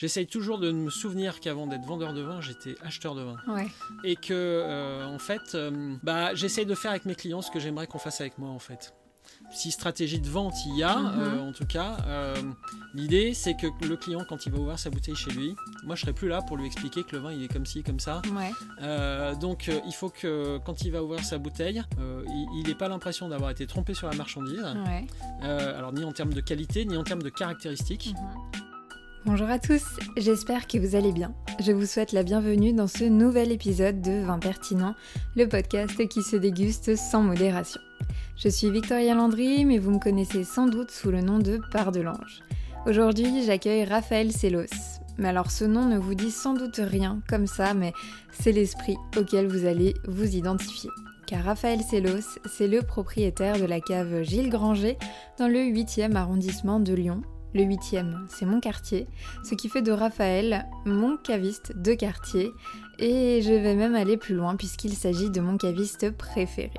j'essaye toujours de me souvenir qu'avant d'être vendeur de vin, j'étais acheteur de vin. Ouais. Et que, euh, en fait, euh, bah, j'essaye de faire avec mes clients ce que j'aimerais qu'on fasse avec moi, en fait. Si stratégie de vente il y a, Mhm. euh, en tout cas, l'idée c'est que le client, quand il va ouvrir sa bouteille chez lui, moi je serai plus là pour lui expliquer que le vin il est comme ci, comme ça. Ouais. Donc il faut que quand il va ouvrir sa bouteille, il n'ait pas l'impression d'avoir été trompé sur la marchandise. Ouais. Alors ni en termes de qualité, ni en termes de caractéristiques. Bonjour à tous, j'espère que vous allez bien. Je vous souhaite la bienvenue dans ce nouvel épisode de Vin Pertinent, le podcast qui se déguste sans modération. Je suis Victoria Landry, mais vous me connaissez sans doute sous le nom de Part de l'Ange. Aujourd'hui, j'accueille Raphaël Sellos. Mais alors ce nom ne vous dit sans doute rien comme ça, mais c'est l'esprit auquel vous allez vous identifier. Car Raphaël Sellos, c'est le propriétaire de la cave Gilles Granger dans le 8e arrondissement de Lyon. Le 8e, c'est mon quartier, ce qui fait de Raphaël mon caviste de quartier. Et je vais même aller plus loin puisqu'il s'agit de mon caviste préféré.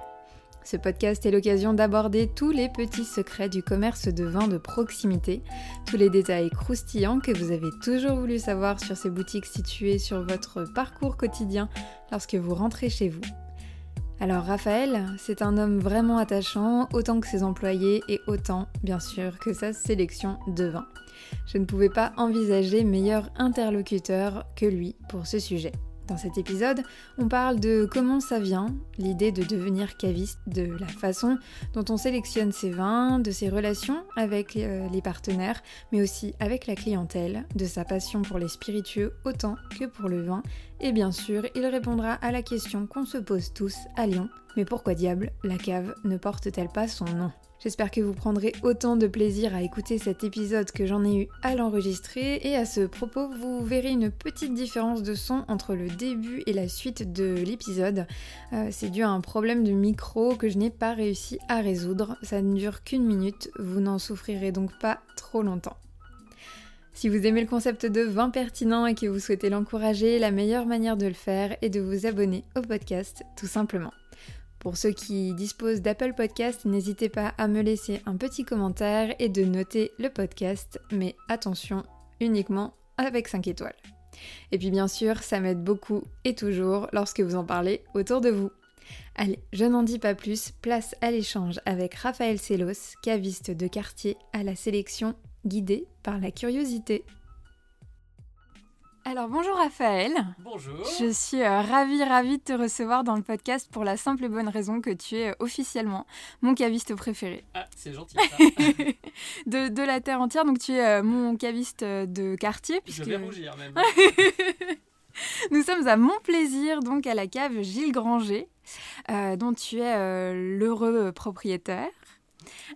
Ce podcast est l'occasion d'aborder tous les petits secrets du commerce de vin de proximité, tous les détails croustillants que vous avez toujours voulu savoir sur ces boutiques situées sur votre parcours quotidien lorsque vous rentrez chez vous. Alors Raphaël, c'est un homme vraiment attachant, autant que ses employés et autant, bien sûr, que sa sélection de vins. Je ne pouvais pas envisager meilleur interlocuteur que lui pour ce sujet. Dans cet épisode, on parle de comment ça vient, l'idée de devenir caviste, de la façon dont on sélectionne ses vins, de ses relations avec euh, les partenaires, mais aussi avec la clientèle, de sa passion pour les spiritueux autant que pour le vin, et bien sûr, il répondra à la question qu'on se pose tous à Lyon, mais pourquoi diable la cave ne porte-t-elle pas son nom? J'espère que vous prendrez autant de plaisir à écouter cet épisode que j'en ai eu à l'enregistrer et à ce propos vous verrez une petite différence de son entre le début et la suite de l'épisode. Euh, c'est dû à un problème de micro que je n'ai pas réussi à résoudre. Ça ne dure qu'une minute, vous n'en souffrirez donc pas trop longtemps. Si vous aimez le concept de vin pertinent et que vous souhaitez l'encourager, la meilleure manière de le faire est de vous abonner au podcast tout simplement. Pour ceux qui disposent d'Apple Podcast, n'hésitez pas à me laisser un petit commentaire et de noter le podcast, mais attention, uniquement avec 5 étoiles. Et puis bien sûr, ça m'aide beaucoup et toujours lorsque vous en parlez autour de vous. Allez, je n'en dis pas plus, place à l'échange avec Raphaël Sellos, caviste de quartier à la sélection guidée par la curiosité. Alors bonjour Raphaël. Bonjour. Je suis euh, ravie, ravie de te recevoir dans le podcast pour la simple et bonne raison que tu es euh, officiellement mon caviste préféré Ah, c'est gentil. Ça. de, de la terre entière. Donc tu es euh, mon caviste de quartier. Je Puisque vais rougir même. nous sommes à mon plaisir, donc à la cave Gilles Granger, dont tu es l'heureux propriétaire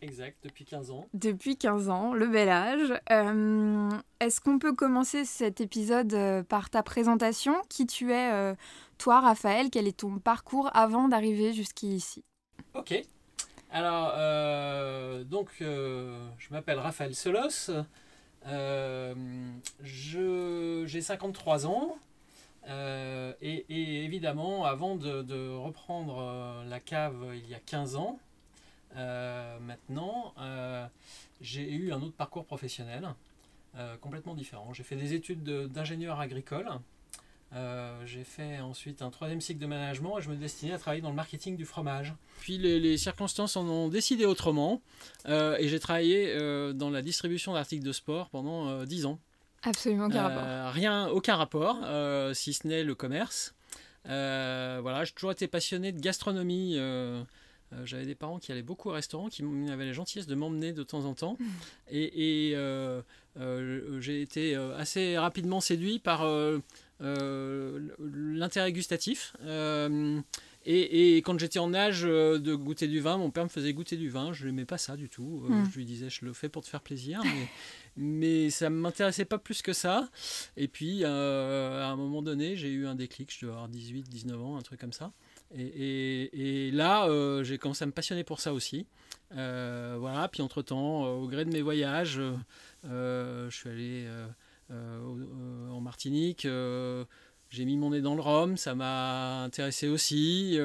exact, depuis 15 ans. depuis 15 ans, le bel âge. Euh, Est-ce qu'on peut commencer cet épisode euh, par ta présentation? Qui tu es, euh, toi, Raphaël? Quel est ton parcours avant d'arriver jusqu'ici? Ok. Alors, euh, donc, je m'appelle Raphaël Solos. J'ai 53 ans. Euh, et, et évidemment, avant de, de reprendre euh, la cave il y a 15 ans, maintenant, euh, j'ai eu un autre parcours professionnel euh, complètement différent. J'ai fait des études de- d'ingénieur agricole. Euh, j'ai fait ensuite un troisième cycle de management et je me destinais à travailler dans le marketing du fromage. Puis les, les circonstances en ont décidé autrement euh, et j'ai travaillé euh, dans la distribution d'articles de sport pendant euh, 10 ans. Absolument aucun rapport. Euh, Rien, aucun rapport, euh, si ce n'est le commerce. Euh, voilà, j'ai toujours été passionné de gastronomie. Euh, J'avais des parents qui allaient beaucoup au restaurant, qui avaient la gentillesse de m'emmener de temps en temps. Et, et, euh, euh, j'ai été assez rapidement séduit par l'intérêt gustatif. Et, et quand j'étais en âge de goûter du vin, mon père me faisait goûter du vin. Je n'aimais pas ça du tout. Mm. Je lui disais, je le fais pour te faire plaisir. Mais, mais ça ne m'intéressait pas plus que ça. Et puis, à un moment donné, j'ai eu un déclic. Je devais avoir 18, 19 ans, un truc comme ça. Et, là, euh, j'ai commencé à me passionner pour ça aussi. Euh, voilà. Puis, entre-temps, euh, au gré de mes voyages, je suis allé en Martinique. j'ai mis mon nez dans le rhum, ça m'a intéressé aussi.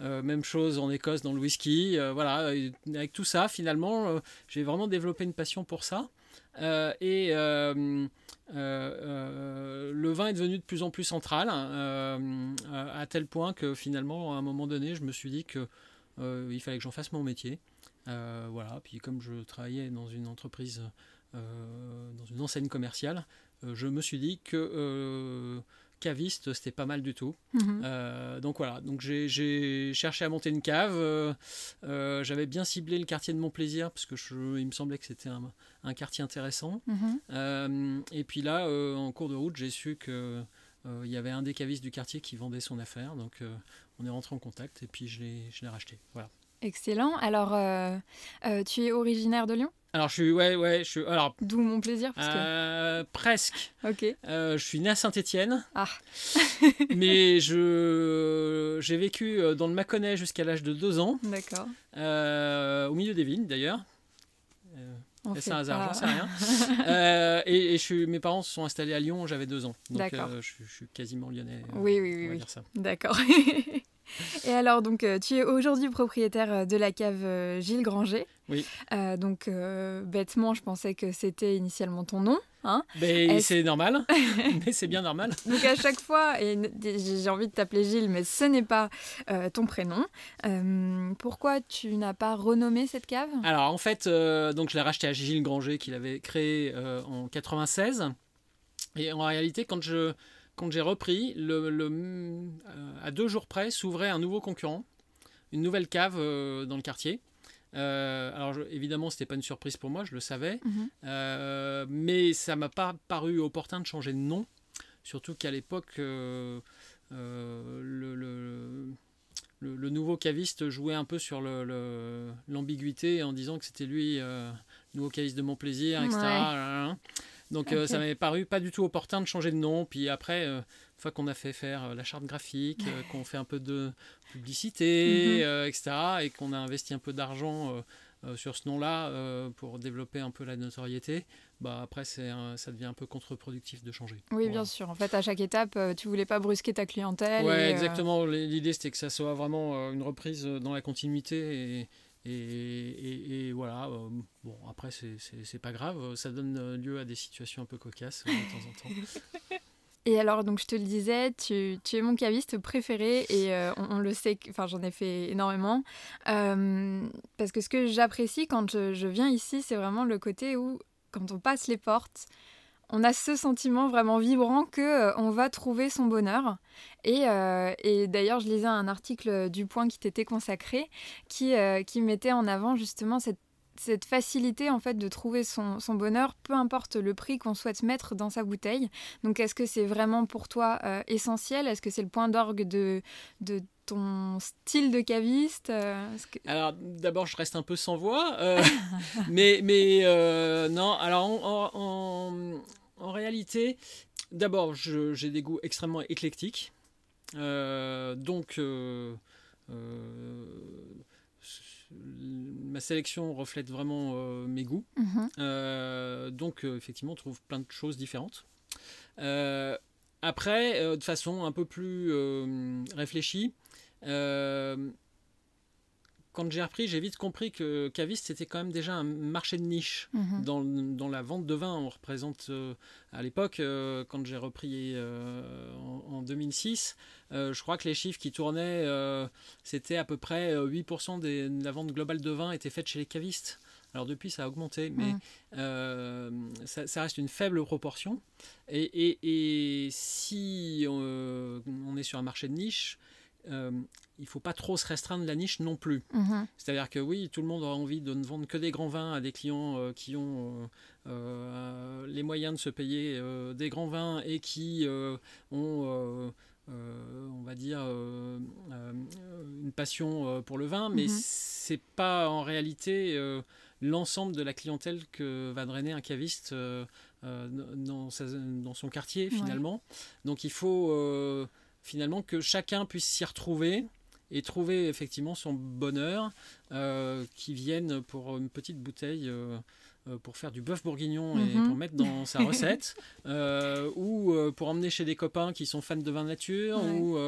Même chose en Écosse dans le whisky. Voilà, avec tout ça, finalement, j'ai vraiment développé une passion pour ça. Euh, et euh, euh, le vin est devenu de plus en plus central, à tel point que finalement, à un moment donné, je me suis dit que il fallait que j'en fasse mon métier. voilà, puis comme je travaillais dans une entreprise, dans une enseigne commerciale, je me suis dit que caviste, c'était pas mal du tout. Mhm. Euh, donc voilà, donc j'ai cherché à monter une cave. Euh, euh, j'avais bien ciblé le quartier de Montplaisir parce que il me semblait que c'était un, quartier intéressant. Mhm. et puis là, en cours de route, j'ai su que il y avait un des cavistes du quartier qui vendait son affaire. Donc on est rentré en contact et puis je l'ai racheté. Voilà. Excellent. Alors, tu es originaire de Lyon? Alors je suis ouais ouais je suis alors d'où mon plaisir parce euh, presque. Ok. Euh, je suis né à Saint-Étienne. Ah. mais je j'ai vécu euh, dans le Mâconnais jusqu'à l'âge de deux ans. D'accord. au milieu des vignes d'ailleurs. c'est un hasard, j'en sais rien. et, je suis, mes parents se sont installés à Lyon, j'avais deux ans. Donc je, je, suis quasiment lyonnais. oui, oui, oui. oui. D'accord. Et alors, donc, euh, tu es aujourd'hui propriétaire euh, de la cave euh, Gilles Granger. Oui. donc, bêtement, je pensais que c'était initialement ton nom. Hein mais c'est normal, mais c'est bien normal. Donc à chaque fois, et j'ai envie de t'appeler Gilles, mais ce n'est pas ton prénom. pourquoi tu n'as pas renommé cette cave? Alors en fait, donc je l'ai racheté à Gilles Granger, qu'il avait créé en 96. Et en réalité, quand je quand j'ai repris, le, euh, à deux jours près, s'ouvrait un nouveau concurrent, une nouvelle cave euh, dans le quartier. Euh, alors évidemment, c'était pas une surprise pour moi, je le savais, mhm. mais ça m'a pas paru opportun de changer de nom, surtout qu'à l'époque, le, le, nouveau caviste jouait un peu sur l'ambiguïté en disant que c'était lui, le nouveau caviste de mon plaisir, etc. Donc euh, ça m'avait paru pas du tout opportun de changer de nom. Puis après, euh, une fois qu'on a fait faire euh, la charte graphique, qu'on fait un peu de publicité, mhm. etc., et qu'on a investi un peu d'argent sur ce nom-là pour développer un peu la notoriété, bah après c'est ça devient un peu contre-productif de changer. Oui, bien sûr. En fait, à chaque étape, tu voulais pas brusquer ta clientèle. Oui, exactement. L'idée c'était que ça soit vraiment une reprise dans la continuité et et, voilà, euh, bon, après, c'est pas grave, ça donne lieu à des situations un peu cocasses euh, de temps en temps. Et alors, donc je te le disais, tu, tu es mon caviste préféré et euh, on, le sait, enfin j'en ai fait énormément. parce que ce que j'apprécie quand je, viens ici, c'est vraiment le côté où, quand on passe les portes, on a ce sentiment vraiment vibrant que euh, on va trouver son bonheur. Euh, et, d'ailleurs, je lisais un article du Point qui t'était consacré, qui, euh, qui mettait en avant justement cette, facilité en fait de trouver son, bonheur, peu importe le prix qu'on souhaite mettre dans sa bouteille. Donc, est-ce que c'est vraiment pour toi essentiel? Est-ce que c'est le point d'orgue de, de ton style de caviste Alors d'abord je reste un peu sans voix, mais, mais non, alors en, en réalité, d'abord, j'ai des goûts extrêmement éclectiques. Euh, donc, euh, euh, ma sélection reflète vraiment mes goûts. Mhm. donc, effectivement, on trouve plein de choses différentes. après, de façon un peu plus réfléchie, quand j'ai repris, j'ai vite compris que caviste, c'était quand même déjà un marché de niche. Mhm. Dans, dans, la vente de vin, on représente, euh, à l'époque, euh, quand j'ai repris euh, en, 2006, je crois que les chiffres qui tournaient, c'était à peu près 8% de la vente globale de vin était faite chez les cavistes. Alors depuis, ça a augmenté, mais mhm. ça, reste une faible proportion. Et, et, et si on est sur un marché de niche, euh, il faut pas trop se restreindre la niche non plus. Mhm. C'est-à-dire que oui, tout le monde a envie de ne vendre que des grands vins à des clients euh, qui ont euh, les moyens de se payer des grands vins et qui ont, on va dire, une passion pour le vin, mais ce mhm. c'est pas en réalité l'ensemble de la clientèle que va drainer un caviste dans, dans, son quartier finalement. Donc il faut finalement que chacun puisse s'y retrouver et trouver effectivement son bonheur euh, qui vienne pour une petite bouteille euh, euh, pour faire du bœuf bourguignon et mhm. pour mettre dans sa recette ou pour emmener chez des copains qui sont fans de vin nature ou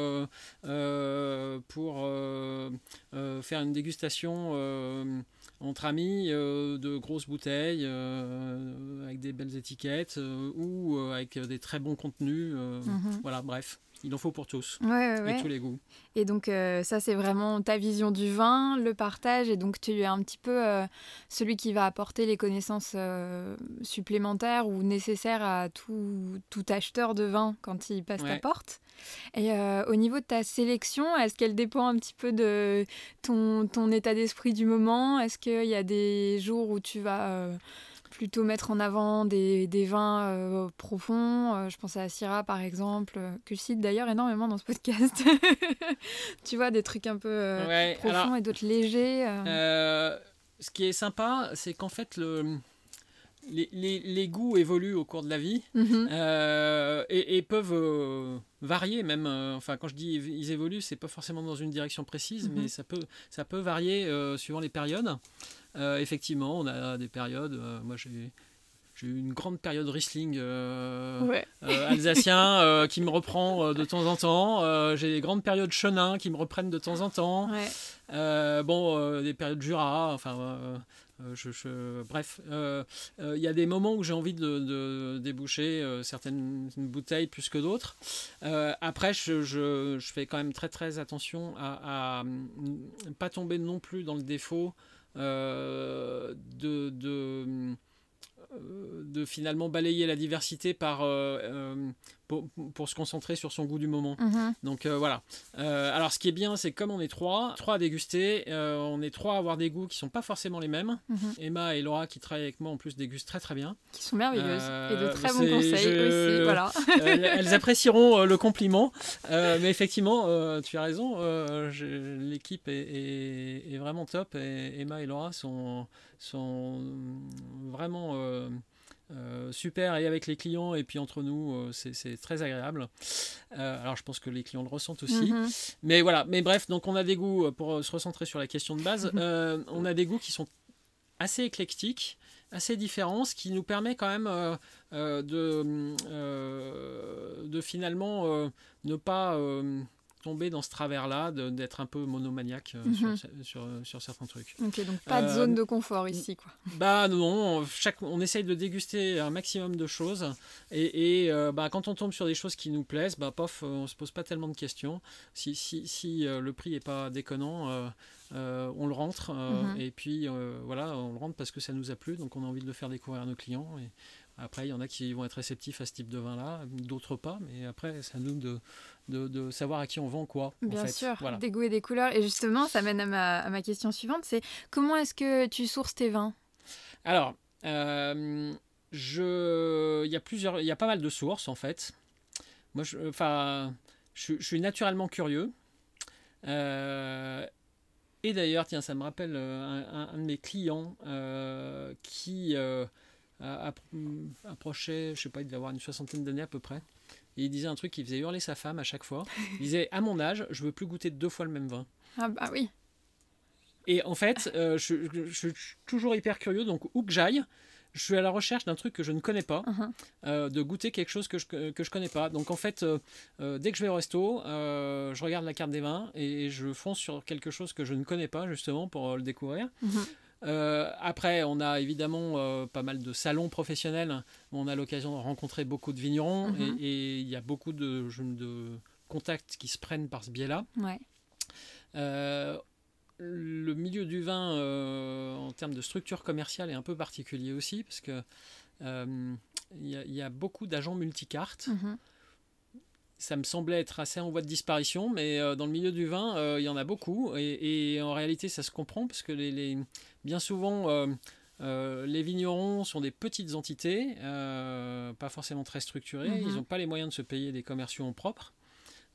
pour faire une dégustation entre amis de grosses bouteilles avec des belles étiquettes ou avec des très bons contenus. Mhm. Voilà, bref il en faut pour tous et tous les goûts. Et donc euh, ça c'est vraiment ta vision du vin, le partage et donc tu es un petit peu euh, celui qui va apporter les connaissances euh, supplémentaires ou nécessaires à tout, tout, acheteur de vin quand il passe ta porte. Et au niveau de ta sélection, est-ce qu'elle dépend un petit peu de ton, ton état d'esprit du moment? Est-ce qu'il y a des jours où tu vas plutôt mettre en avant des, des vins euh, profonds. Euh, je pense à Syrah par exemple, euh, que je cite d'ailleurs énormément dans ce podcast. tu vois, des trucs un peu profonds et d'autres légers. ce qui est sympa, c'est qu'en fait, le, les, les, les, goûts évoluent au cours de la vie mhm. et, et, peuvent varier même. enfin, quand je dis ils évoluent, c'est pas forcément dans une direction précise, mhm. mais ça peut, ça peut varier suivant les périodes. Euh, effectivement, on a des périodes. Euh, moi, j'ai j'ai eu une grande période Riesling euh, alsacien qui me reprend de temps en temps. j'ai des grandes périodes Chenin qui me reprennent de temps en temps. bon, des périodes Jura. Enfin, je, bref, il y a des moments où j'ai envie de, déboucher certaines bouteilles plus que d'autres. après, je, fais quand même très très attention à ne pas tomber non plus dans le défaut de, de, euh, de, finalement balayer la diversité par, euh, pour, se concentrer sur son goût du moment. Mhm. Donc voilà. alors ce qui est bien, c'est comme on est trois, trois à déguster, on est trois à avoir des goûts qui sont pas forcément les mêmes. Mhm. Emma et Laura qui travaillent avec moi en plus dégustent très très bien. Qui sont merveilleuses et de très bons conseils aussi. Voilà. elles apprécieront le compliment. mais effectivement, tu as raison, l'équipe est, est, vraiment top et Emma et Laura sont, sont vraiment euh, super et avec les clients et puis entre nous euh, c'est très agréable euh, alors je pense que les clients le ressentent aussi mhm. mais voilà mais bref donc on a des goûts pour se recentrer sur la question de base on a des goûts qui sont assez éclectiques assez différents ce qui nous permet quand même de, de finalement ne pas tomber dans ce travers-là, d'être un peu monomaniaque euh, mhm. sur, sur, certains trucs. Ok, donc pas de zone euh, de confort ici, quoi. Bah non, chaque, on essaye de déguster un maximum de choses, et, et euh, bah, quand on tombe sur des choses qui nous plaisent, bah pof, on se pose pas tellement de questions. Si, si, si le prix est pas déconnant, on le rentre, mhm. et puis voilà, on le rentre parce que ça nous a plu, donc on a envie de le faire découvrir à nos clients. Et, après, il y en a qui vont être réceptifs à ce type de vin-là, d'autres pas, mais après, c'est à nous de, de, savoir à qui on vend quoi. Bien sûr, des goûts et des couleurs. Et justement, ça mène à ma, à ma question suivante, c'est comment est-ce que tu sources tes vins? Alors, euh, je... il, y a plusieurs... il y a pas mal de sources en fait. Moi, je, enfin, je, suis naturellement curieux. Euh, et d'ailleurs, tiens, ça me rappelle euh, un, de mes clients qui approchait, je sais pas, il devait avoir une soixantaine d'années à peu près. Il disait un truc qui faisait hurler sa femme à chaque fois. Il disait À mon âge, je veux plus goûter deux fois le même vin. Ah bah oui. Et en fait, euh, je, suis toujours hyper curieux, donc où que j'aille, je suis à la recherche d'un truc que je ne connais pas, uh-huh. euh, de goûter quelque chose que je que je connais pas. Donc en fait, euh, dès que je vais au resto, je regarde la carte des vins et je fonce sur quelque chose que je ne connais pas justement pour le découvrir. Uh-huh. Euh, après, on a évidemment euh, pas mal de salons professionnels où on a l'occasion de rencontrer beaucoup de vignerons mhm. et il y a beaucoup de, de, contacts qui se prennent par ce biais-là. Euh, le milieu du vin, en termes de structure commerciale, est un peu particulier aussi parce que il y, a beaucoup d'agents multicartes. Mhm ça me semblait être assez en voie de disparition, mais euh, dans le milieu du vin, euh, il y en a beaucoup. Et, en réalité, ça se comprend parce que les, bien souvent, euh, les vignerons sont des petites entités, pas forcément très structurées. Mhm. Ils n'ont pas les moyens de se payer des commerciaux en propre.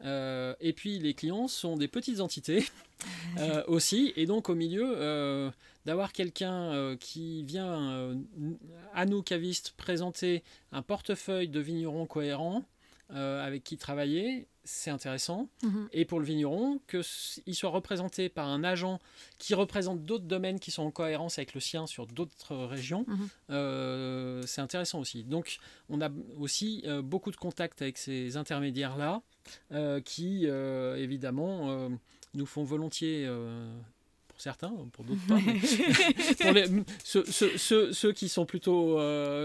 et puis les clients sont des petites entités aussi. Et donc au milieu, d'avoir quelqu'un qui vient à nous cavistes présenter un portefeuille de vignerons cohérents, euh, avec qui travailler, c'est intéressant. Mhm. Et pour le vigneron, qu'il soit représenté par un agent qui représente d'autres domaines qui sont en cohérence avec le sien sur d'autres régions, mhm. euh, c'est intéressant aussi. Donc on a aussi euh, beaucoup de contacts avec ces intermédiaires-là, qui évidemment nous font volontiers pour certains, pour d'autres pas. pour les, ceux, ceux, ceux, qui sont plutôt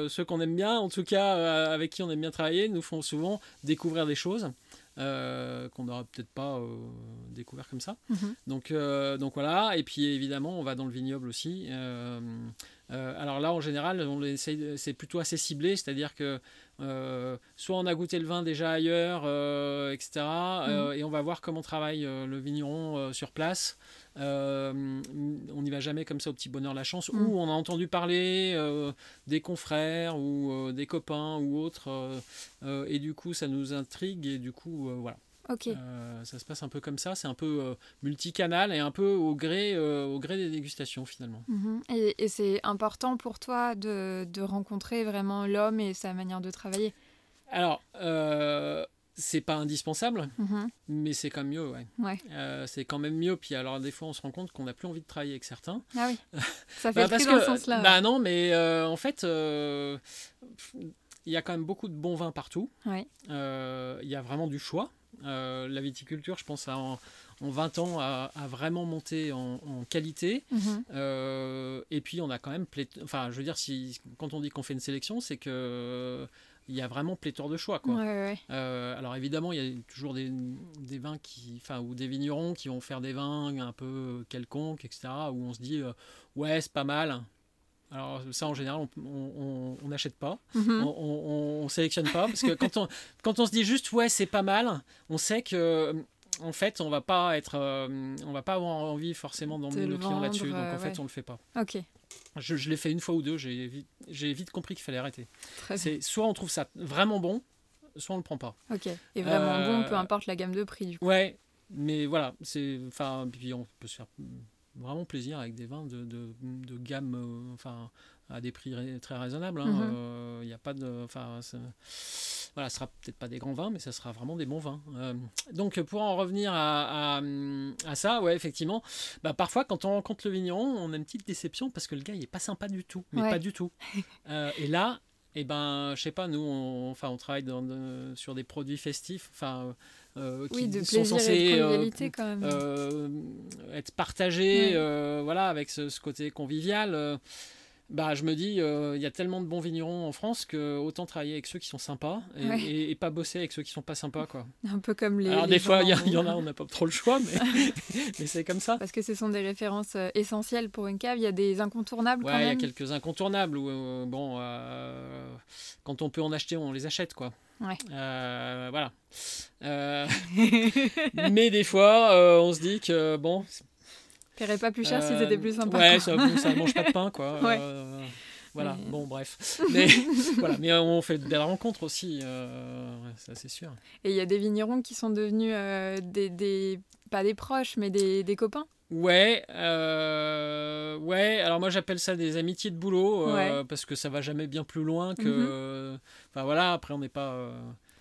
ceux qu'on aime bien, en tout cas avec qui on aime bien travailler, nous font souvent découvrir des choses. Euh, qu'on n'aura peut-être pas euh, découvert comme ça. Mhm. Donc, euh, donc voilà, et puis évidemment, on va dans le vignoble aussi. Alors là, en général, on c'est plutôt assez ciblé, c'est-à-dire que soit on a goûté le vin déjà ailleurs, etc., mhm. et on va voir comment travaille le vigneron sur place. Euh, on n'y va jamais comme ça au petit bonheur la chance, ou on a entendu parler euh, des confrères ou euh, des copains ou autres, et du coup ça nous intrigue, et du coup voilà. Ok. ça se passe un peu comme ça, c'est un peu multicanal et un peu au gré, au gré des dégustations finalement. Mm-hmm. Et, c'est important pour toi de, de rencontrer vraiment l'homme et sa manière de travailler? Alors, c'est pas indispensable, mhm. mais c'est quand même mieux, ouais. Euh, c'est quand même mieux. Puis alors, des fois, on se rend compte qu'on n'a plus envie de travailler avec certains. Ah oui. Ça fait bah, dans ce sens-là. Bah non, mais euh, en fait, euh, il y a quand même beaucoup de bons vins partout. Il y a vraiment du choix. La viticulture, je pense, en, 20 ans, a, vraiment monté en, qualité. Mhm. et puis, on a quand même. Enfin, je veux dire, si, quand on dit qu'on fait une sélection, c'est que il y a vraiment pléthore de choix. Quoi. Euh, alors évidemment, il y a toujours des, des, vins qui, enfin, ou des vignerons qui vont faire des vins un peu quelconques, etc., où on se dit, euh, ouais, c'est pas mal. Alors ça, en général, on n'achète pas, mhm. on, ne sélectionne pas, parce que quand on, quand on se dit juste, ouais, c'est pas mal, on sait que en fait, on va pas être, euh, on va pas avoir envie forcément d'emmener le client là-dessus. Donc en fait, on le fait pas. Ok. Je, je l'ai fait une fois ou deux, j'ai vite, vite compris qu'il fallait arrêter. C'est soit on trouve ça vraiment bon, soit on le prend pas. Ok. Et vraiment bon, peu euh, importe la gamme de prix du coup. Ouais, mais voilà, c'est, enfin, puis on peut se faire vraiment plaisir avec des vins de, de, de gamme, euh, enfin, à des prix très raisonnables. Il hein. n'y mhm. a pas de, enfin voilà, ce sera peut-être pas des grands vins, mais ça sera vraiment des bons vins. Euh, donc pour en revenir à, à, ça, ouais, effectivement, bah, parfois quand on rencontre le vigneron, on a une petite déception parce que le gars il est pas sympa du tout, mais pas du tout. Euh, et là, eh ben, je sais pas, nous, on, enfin, on travaille dans, sur des produits festifs, enfin. Euh, qui sont censés être partagés, voilà, avec ce, ce côté convivial bah, je me dis, euh, il y a tellement de bons vignerons en France que autant travailler avec ceux qui sont sympas et, pas bosser avec ceux qui sont pas sympas. Quoi. Un peu comme les. Alors, des fois, il y, en a, on n'a pas trop le choix, mais, mais c'est comme ça. Parce que ce sont des références euh, essentielles pour une cave. Il y a des incontournables. Ouais, il y a quelques incontournables où, euh, bon, quand on peut en acheter, on les achète, quoi. Ouais. voilà. mais des fois, on se dit que bon, paierais pas plus cher si c'était plus sympa. Ouais, ça, ça mange pas de pain, quoi. Euh, voilà, bon, bref. Mais, voilà, mais on fait de belles rencontres aussi, euh, ça c'est sûr. Et il y a des vignerons qui sont devenus euh, des, des, pas des proches, mais des, des copains Ouais, ouais. Alors moi j'appelle ça des amitiés de boulot parce que ça va jamais bien plus loin que. Mhm. Enfin voilà. Après on n'est pas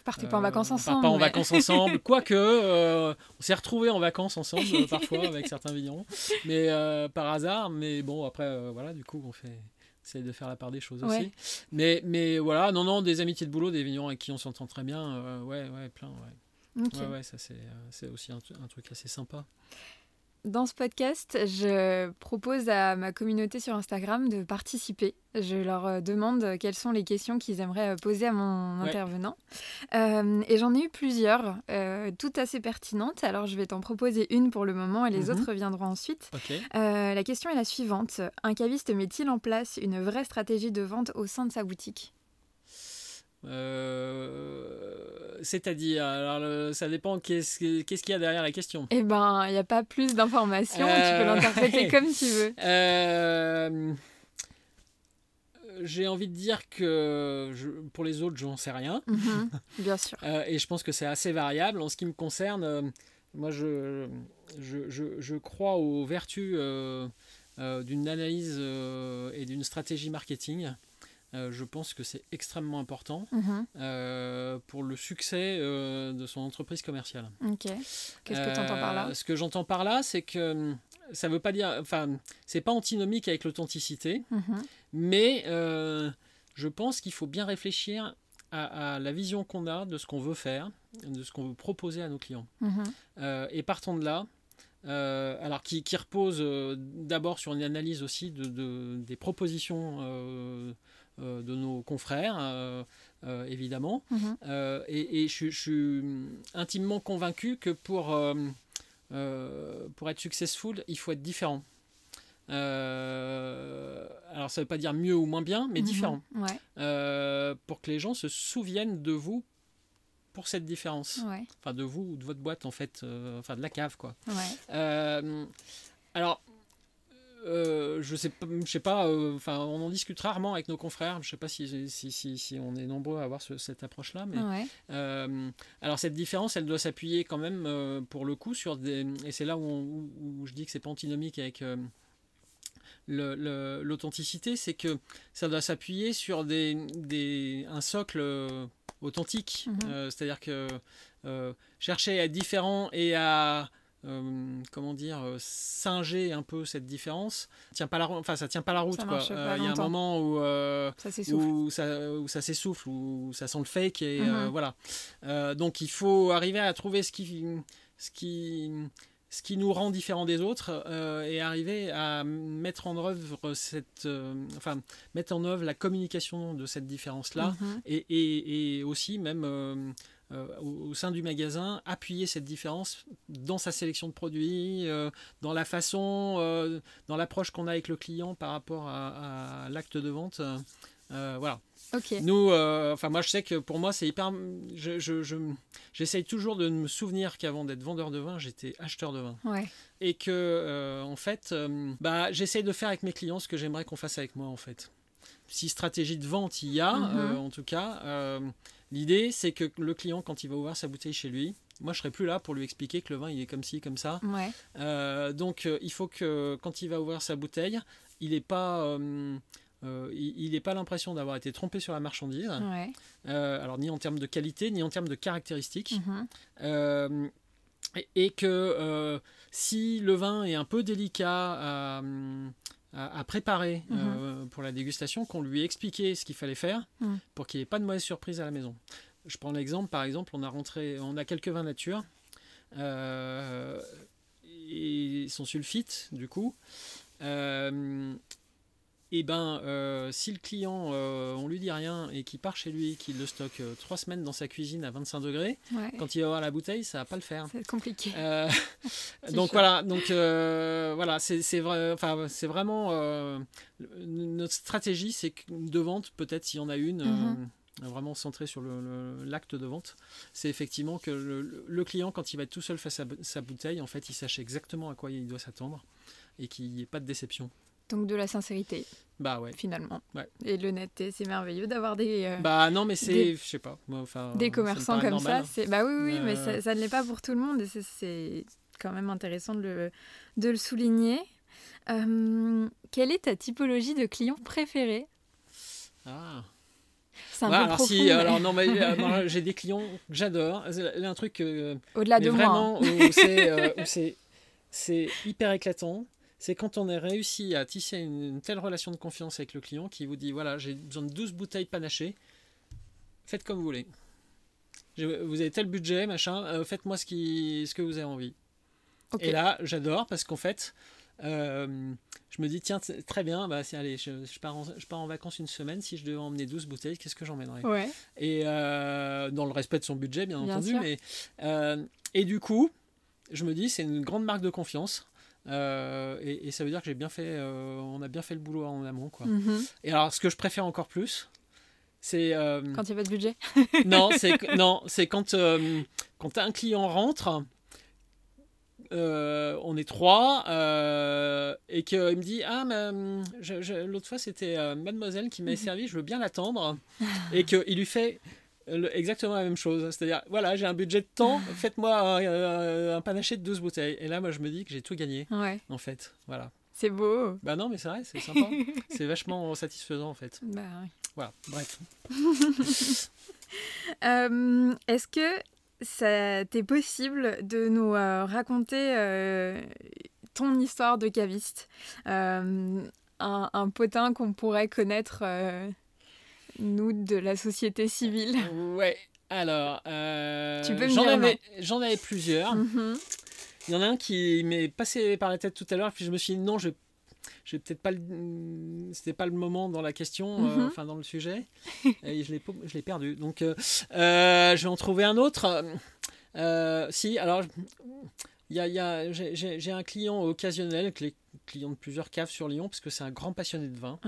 partez pas en vacances ensemble. On pas en vacances ensemble. Quoique, euh, on s'est retrouvés en vacances ensemble euh, parfois avec certains vignerons, mais euh, par hasard. Mais bon, après, voilà, du coup, on fait essaye de faire la part des choses aussi. Mais, mais voilà, non, non, des amitiés de boulot, des vignerons avec qui on s'entend très bien, ouais, ouais, plein, ouais. Ouais, ouais, ça c'est aussi un, un, truc assez sympa. Dans ce podcast, je propose à ma communauté sur Instagram de participer. Je leur euh, demande quelles sont les questions qu'ils aimeraient euh, poser à mon intervenant. Euh, et j'en ai eu plusieurs, toutes assez pertinentes. Alors je vais t'en proposer une pour le moment et les mhm. autres viendront ensuite. la question est la suivante. Un caviste met-il en place une vraie stratégie de vente au sein de sa boutique? Euh, c'est-à-dire, alors ça dépend qu'est-ce qu'il y a derrière la question? Eh ben, il n'y a pas plus d'informations, tu peux euh, l'interpréter comme tu veux. Euh, j'ai envie de dire que pour les autres, je n'en sais rien. Mhm, bien sûr. et je pense que c'est assez variable. En ce qui me concerne, moi, je, je, je, je, crois aux vertus d'une analyse et d'une stratégie marketing. Euh, je pense que c'est extrêmement important mhm. euh, pour le succès euh, de son entreprise commerciale. Ok. Qu'est-ce que tu entends par là Ce que j'entends par là, c'est que hum, ça veut pas dire, enfin, c'est pas antinomique avec l'authenticité, mhm. mais je pense qu'il faut bien réfléchir à, la vision qu'on a de ce qu'on veut faire, de ce qu'on veut proposer à nos clients. Mhm. et partant de là, alors qui, qui repose d'abord sur une analyse aussi de, de des propositions de nos confrères, évidemment. Mhm. et, et je, je, suis intimement convaincu que pour, pour être successful, il faut être différent. Euh, alors ça ne veut pas dire mieux ou moins bien, mais Mhm. différent. Ouais, Euh, pour que les gens se souviennent de vous pour cette différence. ouais, Enfin de vous ou de votre boîte en fait, euh, enfin de la cave quoi. ouais. Euh, alors, euh, je sais je sais pas. euh, Enfin, on en discute rarement avec nos confrères. Je sais pas si, si, si, si on est nombreux à avoir ce- cette approche-là, mais ouais. euh, alors cette différence, elle doit s'appuyer quand même pour le coup sur des et c'est là où, on- où- où je dis que c'est pas antinomique avec l'authenticité, c'est que ça doit s'appuyer sur des, des un socle authentique, Mhm. Euh, c'est-à-dire que chercher à être différent et à comment dire euh, singer un peu cette différence tient pas la enfin ça tient pas la route Euh, il y a un moment où euh, Ça s'essouffle. où ça, où ça s'essouffle, où ça sent le fake, et Mhm. euh, voilà. Euh, donc il faut arriver à trouver ce qui, ce qui, ce qui nous rend différents des autres euh, et arriver à mettre en œuvre cette, euh, enfin mettre en œuvre la communication de cette différence-là Mhm. et, et, et aussi même euh, euh, au, au sein du magasin appuyer cette différence dans sa sélection de produits, euh, dans la façon, euh, dans l'approche qu'on a avec le client par rapport à, à l'acte de vente. voilà. Ok. Nous, enfin moi je sais que pour moi c'est hyper. Je, je, je- j'essaye toujours de me souvenir qu'avant d'être vendeur de vin, j'étais acheteur de vin Ouais. et que en fait, bah j'essaye de faire avec mes clients ce que j'aimerais qu'on fasse avec moi en fait. Si stratégie de vente il y a, Mhm. euh, en tout cas, l'idée c'est que le client quand il va ouvrir sa bouteille chez lui, moi je serai plus là pour lui expliquer que le vin il est comme ci comme ça. Ouais. Euh, donc euh, il faut que quand il va ouvrir sa bouteille, il n'ait pas euh, euh, il pas l'impression d'avoir été trompé sur la marchandise, Ouais. Alors ni en termes de qualité, ni en termes de caractéristiques. Mhm. Et, et que si le vin est un peu délicat à, à- à préparer Mhm. euh, pour la dégustation, qu'on lui expliquait ce qu'il fallait faire Mhm. pour qu'il n'y ait pas de mauvaise surprise à la maison. Je prends l'exemple, par exemple, on a rentré, on a quelques vins nature euh, et son sulfite, du coup. Euh, et ben, euh, si le client, euh, on lui dit rien et qu'il part chez lui, qu'il le stocke euh, trois semaines dans sa cuisine à 25 degrés, Ouais. quand il va avoir la bouteille, ça va pas le faire. C'est compliqué. Euh, C'est donc chaud. voilà, donc voilà, c'est vrai, enfin c'est vraiment notre stratégie, c'est de vente, peut-être s'il y en a une. Mhm. vraiment centrée sur l'acte de vente, c'est effectivement que le, le client, quand il va être tout seul face à sa bouteille, en fait, il sache exactement à quoi il doit s'attendre et qu'il n'y ait pas de déception. Donc de la sincérité, Bah ouais. finalement. Ouais. Et l'honnêteté, c'est merveilleux d'avoir des, euh, Bah non, mais c'est, je sais pas, moi, enfin. des ça me commerçants comme normal. ça. C'est... Bah oui, oui, oui, mais Euh, ça, ça ne l'est pas pour tout le monde et c'est, quand même intéressant de le, de le souligner. Euh, quelle est ta typologie de client préférée Ah. C'est un Ouais, peu alors profond, si, mais alors non, mais euh, j'ai des clients que j'adore. C'est un truc euh, au-delà de moi. hein. vraiment où c'est euh, c'est hyper éclatant. C'est quand on a réussi à tisser une, une telle relation de confiance avec le client qui vous dit voilà, j'ai besoin de 12 bouteilles panachées. Faites comme vous voulez. Je- vous avez tel budget, machin, euh, faites-moi ce, qui, ce que vous avez envie. Et là, j'adore parce qu'en fait, euh, je me dis, tiens, très bien, bah, allez, je, je pars en, je pars en vacances une semaine. Si je devais emmener 12 bouteilles, qu'est-ce que j'emmènerais? Ouais. et euh, dans le respect de son budget bien, Bien entendu sûr. mais et du coup je me dis c'est une grande marque de confiance euh, et, et ça veut dire que j'ai bien fait euh, on a bien fait le boulot en amont quoi Mhm. et alors ce que je préfère encore plus c'est euh, Quand il n'y a pas de budget. non c'est non c'est quand quand un client rentre on est trois et qu'il me dit ah l'autre fois c'était mademoiselle qui m'avait servi je veux bien l'attendre et qu'il lui fait le- exactement la même chose. C'est-à-dire voilà j'ai un budget de temps faites-moi un, un- panaché de 12 bouteilles. Et là moi je me dis que j'ai tout gagné Ouais. en fait. Voilà. C'est beau. bah non mais c'est vrai c'est sympa. C'est vachement satisfaisant en fait. Bah, oui. voilà bref. Euh, Est-ce que ça t'est possible de nous euh, raconter euh, ton histoire de caviste Euh, un, un potin qu'on pourrait connaître, euh, nous, de la société civile. Ouais alors euh, Tu peux me j'en avais j'en avais plusieurs. Mhm. Il y en a un qui m'est passé par la tête tout à l'heure, puis je me suis dit non, je j'ai peut-être pas c'était pas le moment dans la question mhm. enfin dans le sujet. Et je l'ai je perdu. Donc je vais en trouver un autre. Si alors il y a, y a j'ai un client occasionnel client de plusieurs caves sur Lyon parce que c'est un grand passionné de vin.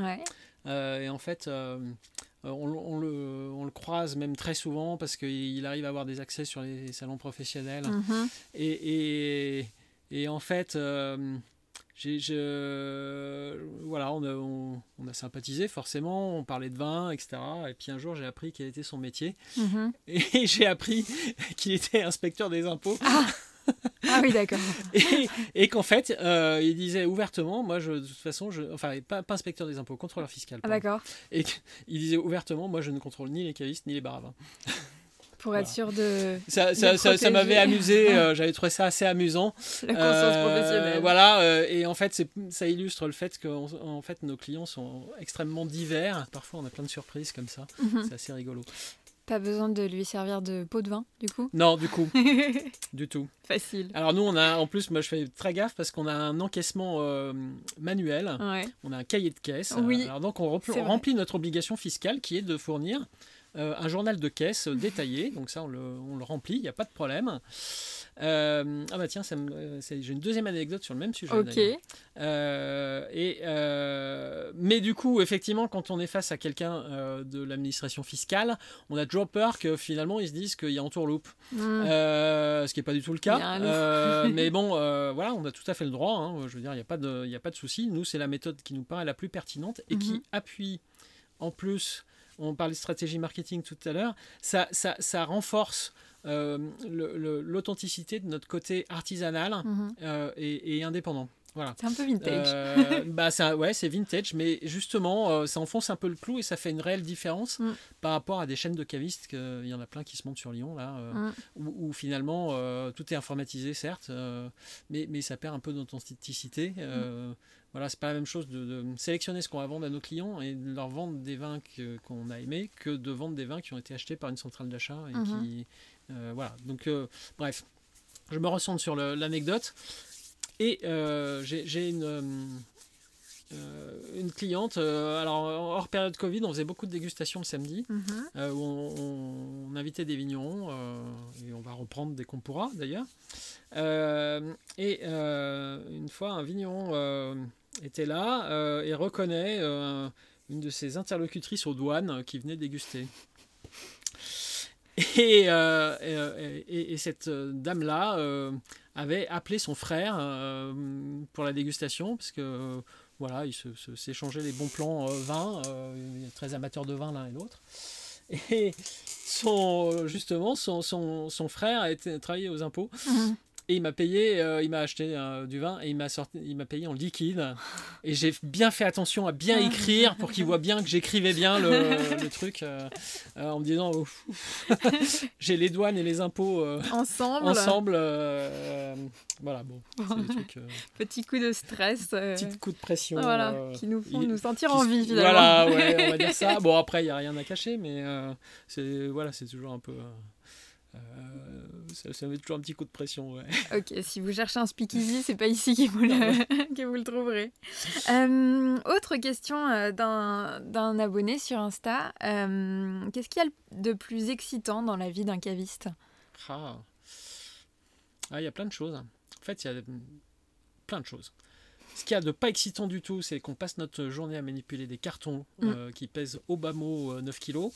Et en fait euh, on, le, croise même très souvent parce qu'il arrive à avoir des accès sur les salons professionnels. Mhm. Et, en fait, euh, voilà, on a, sympathisé forcément, on parlait de vin, etc. Et puis un jour, j'ai appris quel était son métier. Mhm. Et j'ai appris qu'il était inspecteur des impôts. Ah. Ah oui, d'accord. et, qu'en fait, euh, il disait ouvertement, moi, je, de toute façon, je, enfin, pas, inspecteur des impôts, contrôleur fiscal. Ah, d'accord. Et il disait ouvertement, moi, je ne contrôle ni les cavistes ni les bars Pour être sûr de. Ça, ça, ça, m'avait amusé, euh, j'avais trouvé ça assez amusant. La conscience euh, professionnelle. Voilà, et en fait, ça illustre le fait que en fait, nos clients sont extrêmement divers. Parfois, on a plein de surprises comme ça. Mhm. C'est assez rigolo. Pas besoin de lui servir de pot de vin, du coup Non, du coup. du tout. Facile. Alors nous, on a, en plus, moi je fais très gaffe parce qu'on a un encaissement euh, manuel. On a un cahier de caisse. Oui. Alors donc on remplit notre obligation fiscale qui est de fournir euh, un journal de caisse détaillé. Donc ça, on le, on le remplit, il n'y a pas de problème. Euh, ah bah tiens, euh, j'ai une deuxième anecdote sur le même sujet. Ok. Euh, et, mais du coup, effectivement, quand on est face à quelqu'un de l'administration fiscale, on a toujours peur que finalement ils se disent qu'il y a un tourloupe. Hmm. ce qui n'est pas du tout le cas. mais bon, voilà, on a tout à fait le droit. Hein. je veux dire, il n'y a pas de, il a pas de souci. Nous, c'est la méthode qui nous paraît la plus pertinente et qui mhm. appuie en plus on parlait de stratégie marketing tout à l'heure, ça, ça, ça, renforce euh, l'authenticité de notre côté artisanal mhm. euh, et, indépendant. Voilà. C'est un peu vintage. Euh, bah, ouais, c'est vintage, mais justement, ça enfonce un peu le clou et ça fait une réelle différence mm. par rapport à des chaînes de cavistes. Il y en a plein qui se montent sur Lyon, là, mm. où, finalement tout est informatisé, certes, mais, mais ça perd un peu d'authenticité. Voilà, c'est pas la même chose de, sélectionner ce qu'on va vendre à nos clients et de leur vendre des vins qu'on a aimés que de vendre des vins qui ont été achetés par une centrale d'achat et mhm. qui, euh, voilà, donc euh, bref, je me ressens sur l'anecdote. Et euh, j'ai une, une cliente, alors hors période Covid, on faisait beaucoup de dégustations le samedi, mhm. où on, invitait des vignerons, et on va reprendre dès qu'on pourra d'ailleurs. et une fois, un vigneron était là et reconnaît une de ses interlocutrices aux douanes qui venait déguster. Euh, euh, et, et, cette euh, dame-là avait appelé son frère pour la dégustation, parce que voilà, ils s'échangeaient les bons plans vin, très amateurs de vin l'un et l'autre. Et son, justement, son, son, son frère a été travaillé aux impôts. Mmh. Et il m'a payé, euh, il m'a acheté euh, du vin et il m'a sorti, il m'a payé en liquide. Et j'ai bien fait attention à bien écrire pour qu'il voit bien que j'écrivais bien le, truc euh, en me disant j'ai les douanes et les impôts ensemble. Ensemble, voilà bon. Petit coup de stress. Petit coup de pression. Voilà, qui nous font nous sentir en vie finalement. Voilà, ouais, on va dire ça. Bon après il y a rien à cacher, mais c'est voilà, c'est toujours un peu. Euh, ça, met toujours un petit coup de pression. ok, si vous cherchez un speakeasy, c'est pas ici que vous le, que vous le trouverez. Euh, autre question euh, d'un abonné sur Insta. Qu'est-ce qu'il y a de plus excitant dans la vie d'un caviste? Ah. ah. Il y a plein de choses. En fait, il y a plein de choses. Ce qu'il y a de pas excitant du tout, c'est qu'on passe notre journée à manipuler des cartons mm. euh, qui pèsent au bas mot 9 kg.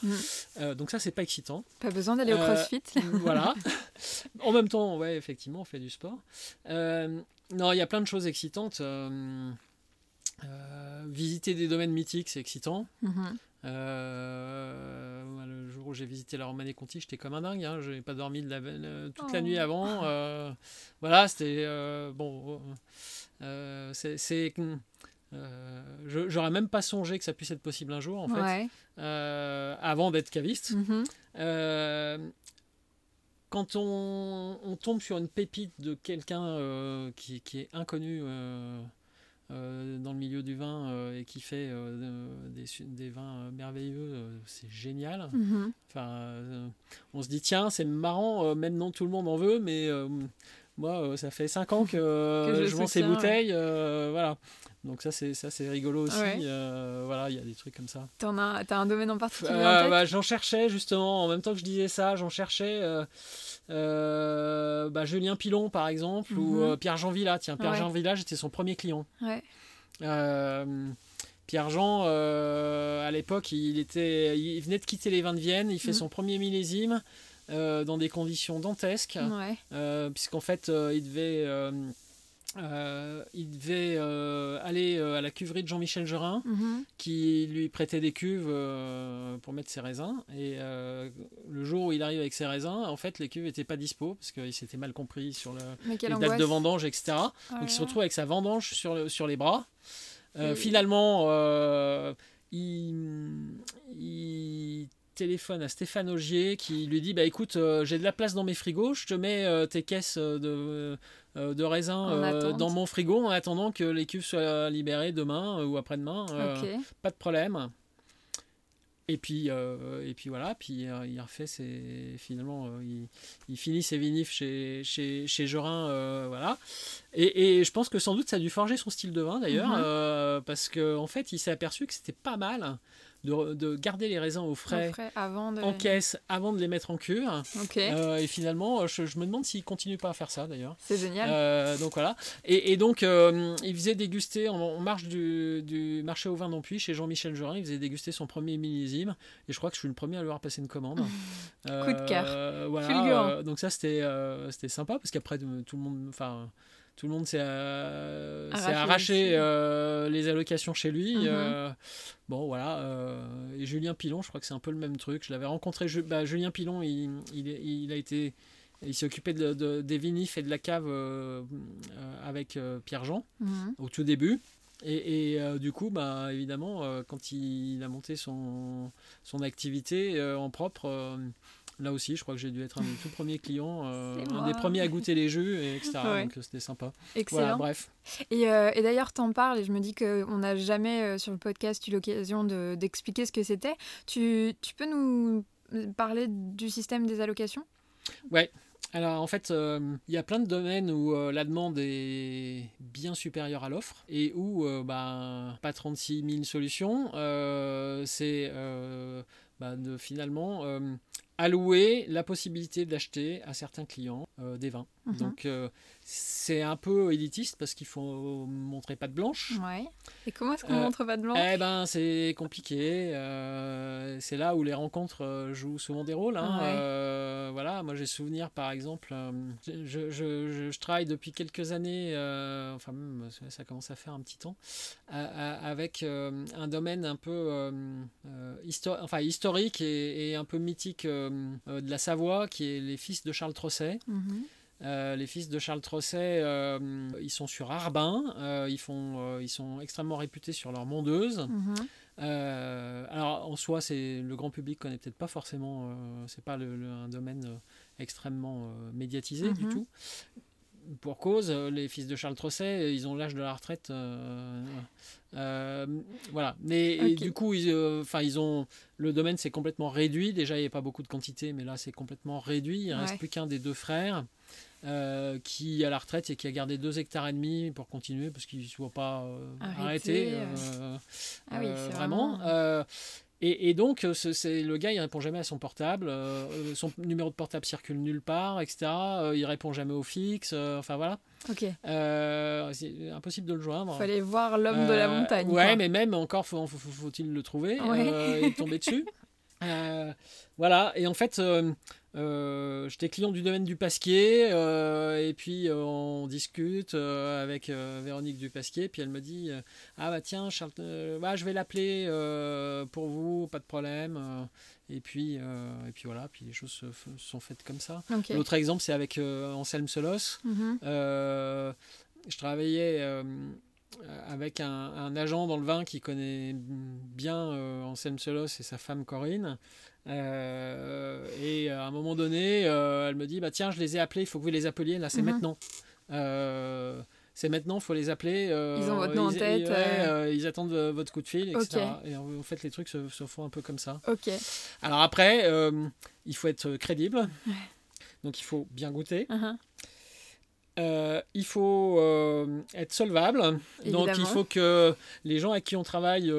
donc ça, c'est pas excitant. Pas besoin d'aller au euh, crossfit. voilà. en même temps, ouais, effectivement, on fait du sport. Euh, non, il y a plein de choses excitantes. visiter des domaines mythiques, c'est excitant. Mm-hmm. le jour où j'ai visité la Romanée Conti, j'étais comme un dingue. Hein. Je n'ai pas dormi de la, toute la oh. nuit avant. voilà, c'était bon. Euh, c'est euh, j'aurais même pas songé que ça puisse être possible un jour en fait euh, avant d'être caviste mm-hmm. quand on, tombe sur une pépite de quelqu'un qui, qui, est inconnu dans le milieu du vin et qui fait des, des, vins merveilleux, c'est génial. Mm-hmm. Enfin, on se dit tiens, c'est marrant, maintenant tout le monde en veut, mais moi, ça fait 5 ans que, je, vends ces bouteilles. voilà. Donc ça c'est ça c'est rigolo aussi. voilà, il y a des trucs comme ça. T'en as as un domaine en particulier bah, J'en cherchais justement en même temps que je disais ça, j'en cherchais. bah, Julien Pilon par exemple ou mhm. Pierre Jean Villa. Tiens, Pierre Jean Villa, j'étais son premier client. Ouais. Pierre-Jean, euh, à l'époque, il, était, il venait de quitter les vins de Vienne, il fait mhm. son premier millésime euh, dans des conditions dantesques, euh, puisqu'en fait, il devait, il devait aller à la cuverie de Jean-Michel Gerin, mhm. qui lui prêtait des cuves pour mettre ses raisins. Et le jour où il arrive avec ses raisins, en fait, les cuves n'étaient pas dispo, parce qu'il s'était mal compris sur le, les dates de vendange, etc. Donc il se retrouve avec sa vendange sur, sur les bras. Euh, finalement, euh, il, téléphone à Stéphane Augier qui lui dit bah écoute euh, j'ai de la place dans mes frigos je te mets tes caisses de, de raisins dans mon frigo en attendant que les cuves soient libérées demain ou après-demain pas de problème et puis, euh, et puis voilà, puis euh, il refait ses, finalement, euh, il, il, finit ses vinifs chez, chez, chez Gerin, voilà. Et, et, je pense que sans doute ça a dû forger son style de vin d'ailleurs, mhm. parce qu'en en fait il s'est aperçu que c'était pas mal de, garder les raisins au frais, avant en caisse avant de les mettre en cure. Euh, et finalement, je, me demande s'il continue pas à faire ça d'ailleurs. C'est génial. Euh, donc voilà. Et, donc, euh, il faisait déguster en, marche du, marché au vin d'Ampuy chez Jean-Michel Jurin. Il faisait déguster son premier millésime. Et je crois que je suis le premier à lui avoir passé une commande. Coup de cœur. Voilà. donc ça, c'était c'était sympa parce qu'après, tout le monde. Enfin tout le monde s'est euh, arraché, euh, les allocations chez lui. Mhm. Euh, bon, voilà. et Julien Pilon, je crois que c'est un peu le même truc. Je l'avais rencontré. Bah, Julien Pilon, il, il, a été. Il s'est occupé de, des vinifs et de la cave avec Pierre-Jean mhm. au tout début. Et, et du coup, bah, évidemment, quand il, a monté son, son activité en propre, Là aussi, je crois que j'ai dû être un des tout premiers clients, euh, un des premiers à goûter les jus, et etc. Donc euh, c'était sympa. Excellent. bref. Et, euh, et d'ailleurs, t'en parles et je me dis qu'on n'a jamais sur le podcast eu l'occasion d'expliquer ce que c'était. Tu, tu, peux nous parler du système des allocations? Ouais. Alors en fait, il y a plein de domaines où la demande est bien supérieure à l'offre et où bah, pas 36 000 solutions. c'est bah, de finalement allouer la possibilité d'acheter à certains clients euh, des vins. Mhm. Donc euh, c'est un peu élitiste parce qu'il faut montrer pas de blanche. Ouais. Et comment est-ce qu'on euh, montre pas de blanche? Eh ben c'est compliqué. c'est là où les rencontres jouent souvent des rôles. Hein. voilà, moi j'ai souvenir par exemple, je, je, je, travaille depuis quelques années, enfin ça commence à faire un petit temps, avec un domaine un peu enfin, historique et, et, un peu mythique euh, de la Savoie, qui est les fils de Charles Trosset. Mhm. Euh, les fils de Charles Trosset, euh, ils sont sur Arbin, ils, font, ils sont extrêmement réputés sur leur mondeuse. Mhm. alors en soi, c'est le grand public connaît peut-être pas forcément, c'est pas un domaine extrêmement médiatisé du mhm. tout pour cause, les fils de Charles Trosset, ils ont l'âge de la retraite. Euh, voilà. Mais du coup, ils, euh, ils ont le domaine s'est complètement réduit. Déjà, il n'y avait pas beaucoup de quantité, mais là, c'est complètement réduit. Il ne reste plus qu'un des deux frères euh, qui à la retraite et qui a gardé deux hectares et demi pour continuer parce qu'il ne se voit pas arrêter. Ah vraiment. Et, donc, euh, c'est le gars, il répond jamais à son portable, euh, euh, son numéro de portable circule nulle part, etc. il répond jamais au fixe, enfin voilà. Ok. c'est impossible de le joindre. Il Fallait voir l'homme de la montagne. Ouais, mais même encore, faut, faut-il le trouver et tomber dessus. voilà, et en fait, euh, j'étais client du domaine du Pasquier euh, et puis euh, on discute avec Véronique du Pasquier puis elle me dit ah bah tiens Charles, bah, je vais l'appeler pour vous pas de problème et puis et puis voilà puis les choses se, sont faites comme ça. L'autre exemple c'est avec Anselme Solos mhm. je travaillais avec un, un, agent dans le vin qui connaît bien Anselme Solos et sa femme Corinne. euh, et à un moment donné, euh, elle me dit bah tiens, je les ai appelés, il faut que vous les appeliez. Là, c'est mhm. maintenant. Euh, c'est maintenant, il faut les appeler. ils ont votre nom en tête. ils attendent votre coup de fil, etc. Et en fait, les trucs se, font un peu comme ça. Ok. Alors après, il faut être crédible. Donc il faut bien goûter. Uh-huh. euh, il faut euh, être solvable. Donc il faut que les gens avec qui on travaille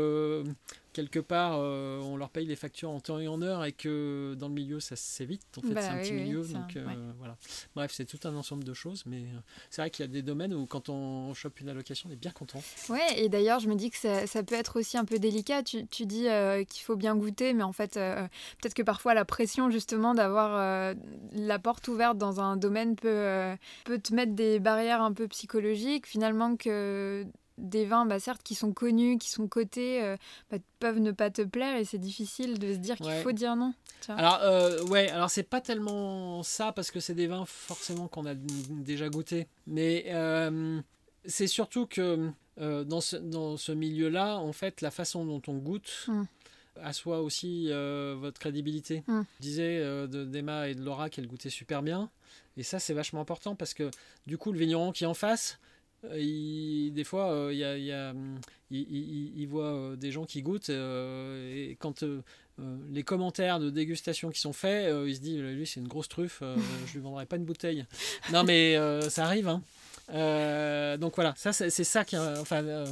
quelque part, euh, on leur paye les factures en temps et en heure et que dans le milieu, ça s'évite. En fait, bah c'est un petit milieu. donc, euh, voilà. Bref, c'est tout un ensemble de choses, mais euh, c'est vrai qu'il y a des domaines où quand on chope une allocation, on est bien content. Ouais, et d'ailleurs, je me dis que ça, ça, peut être aussi un peu délicat. Tu, tu dis qu'il faut bien goûter, mais en fait, peut-être que parfois la pression, justement, d'avoir la porte ouverte dans un domaine peut, peut te mettre des barrières un peu psychologiques. Finalement, que des vins, bah, certes, qui sont connus, qui sont cotés, euh, bah, peuvent ne pas te plaire et c'est difficile de se dire qu'il faut dire non. Alors, euh, ouais, alors c'est pas tellement ça parce que c'est des vins forcément qu'on a déjà goûté. Mais euh, c'est surtout que dans ce, dans ce milieu-là, en fait, la façon dont on goûte. Hum. assoit aussi votre crédibilité. Hum. Je disais d'Emma et de Laura qu'elles goûtaient super bien. Et ça, c'est vachement important parce que du coup, le vigneron qui est en face, euh, des fois, euh, il, y a, hum, il, voit euh, des gens qui goûtent et quand les commentaires de dégustation qui sont faits, il se dit lui c'est une grosse truffe, je lui vendrai pas une bouteille. Non mais ça arrive. Hein. donc voilà, ça c'est ça qui, enfin,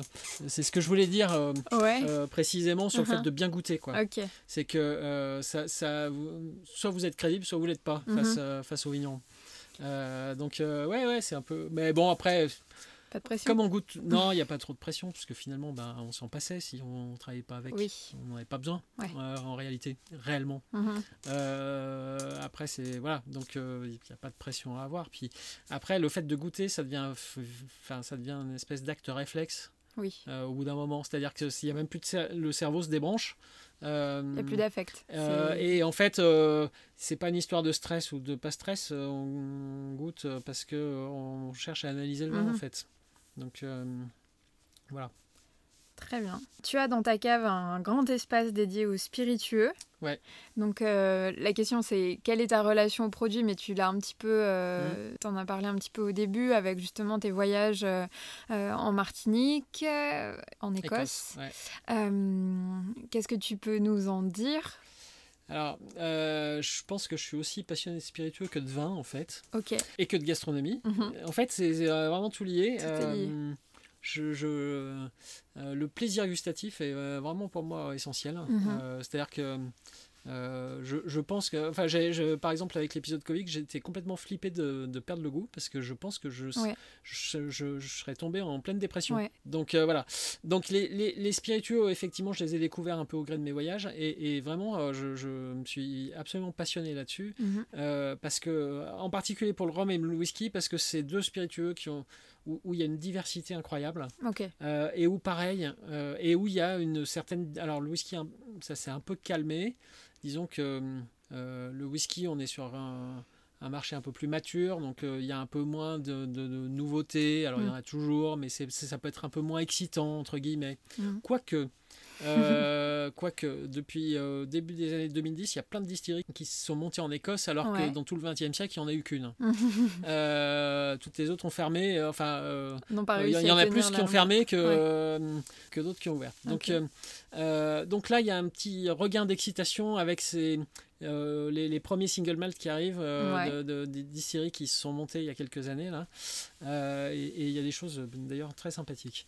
c'est ce que je voulais dire précisément sur le fait uh-huh. de bien goûter quoi. C'est que ça, ça, soit vous êtes crédible, soit vous l'êtes pas mm-hmm. face, face au vigneron. donc ouais ouais c'est un peu, mais bon après pas de pression. Comme on goûte, non, il n'y a pas trop de pression, parce que finalement, ben, on s'en passait si on ne travaillait pas avec. On n'en avait pas besoin, euh, en réalité, réellement. Mhm. Euh, après, c'est. Voilà, donc il euh, n'y a pas de pression à avoir. Puis après, le fait de goûter, ça devient, enfin, ça devient une espèce d'acte réflexe. Oui. au bout d'un moment, c'est-à-dire que s'il y a même plus de le cerveau se débranche. Il n'y a plus d'affect. et en fait, c'est pas une histoire de stress ou de pas stress. on goûte parce que on cherche à analyser le vin, en mhm. fait. Donc euh, voilà. Très bien. Tu as dans ta cave un grand espace dédié aux spiritueux. Ouais. Donc euh, la question c'est quelle est ta relation au produit? Mais tu l'as un petit peu, euh, mmh. en as parlé un petit peu au début avec justement tes voyages en Martinique, en Écosse. Qu'est-ce que tu peux nous en dire? Alors, je pense que je suis aussi passionné de spiritueux que de vin, en fait. Ok. Et que de gastronomie. Mhm. En fait, c'est vraiment tout lié. je, je le plaisir gustatif est vraiment pour moi essentiel. Mhm. C'est-à-dire que euh, je, pense que, enfin, par exemple, avec l'épisode Covid, j'étais complètement flippé de, perdre le goût parce que je pense que je, je, serais tombé en pleine dépression. Donc euh, voilà. Donc les, les, spiritueux, effectivement, je les ai découverts un peu au gré de mes voyages et, vraiment, euh, je, me suis absolument passionné là-dessus mhm. parce que, en particulier pour le rhum et le whisky, parce que c'est deux spiritueux qui ont où, il y a une diversité incroyable et où pareil et où il y a une certaine alors le whisky ça s'est un peu calmé disons que euh, le whisky, on est sur un, marché un peu plus mature, donc euh, il y a un peu moins de, nouveautés. Alors il y en a mm. toujours, mais ça peut être un peu moins excitant, entre guillemets. Mm. Quoique, euh, quoique, depuis euh, début des années 2010, il y a plein de distilleries qui se sont montées en Écosse, alors que dans tout le XXe siècle, il n'y en a eu qu'une. euh, toutes les autres ont fermé. Euh, enfin, il y, en a plus qui ont fermé que, que d'autres qui ont ouvert. Donc, donc là, il y a un petit regain d'excitation avec ces, les, premiers single malt qui arrivent de, des distilleries qui se sont montées il y a quelques années là et, il y a des choses d'ailleurs très sympathiques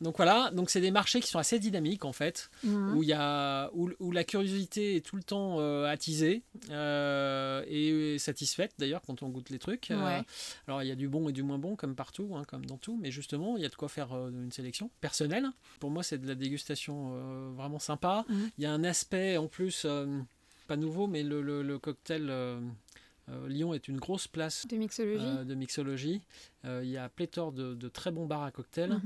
donc voilà, donc c'est des marchés qui sont assez dynamiques en fait, mhm. où, y a, où, la curiosité est tout le temps euh, attisée euh, et satisfaite d'ailleurs quand on goûte les trucs. Euh, alors il y a du bon et du moins bon comme partout, hein, comme dans tout, mais justement il y a de quoi faire une sélection personnelle. Pour moi c'est de la dégustation vraiment sympa. Mhm. Il y a un aspect en plus, pas nouveau, mais le, le cocktail... Lyon est une grosse place de mixologie. de mixologie. il y a pléthore de, de, très bons bars à cocktails.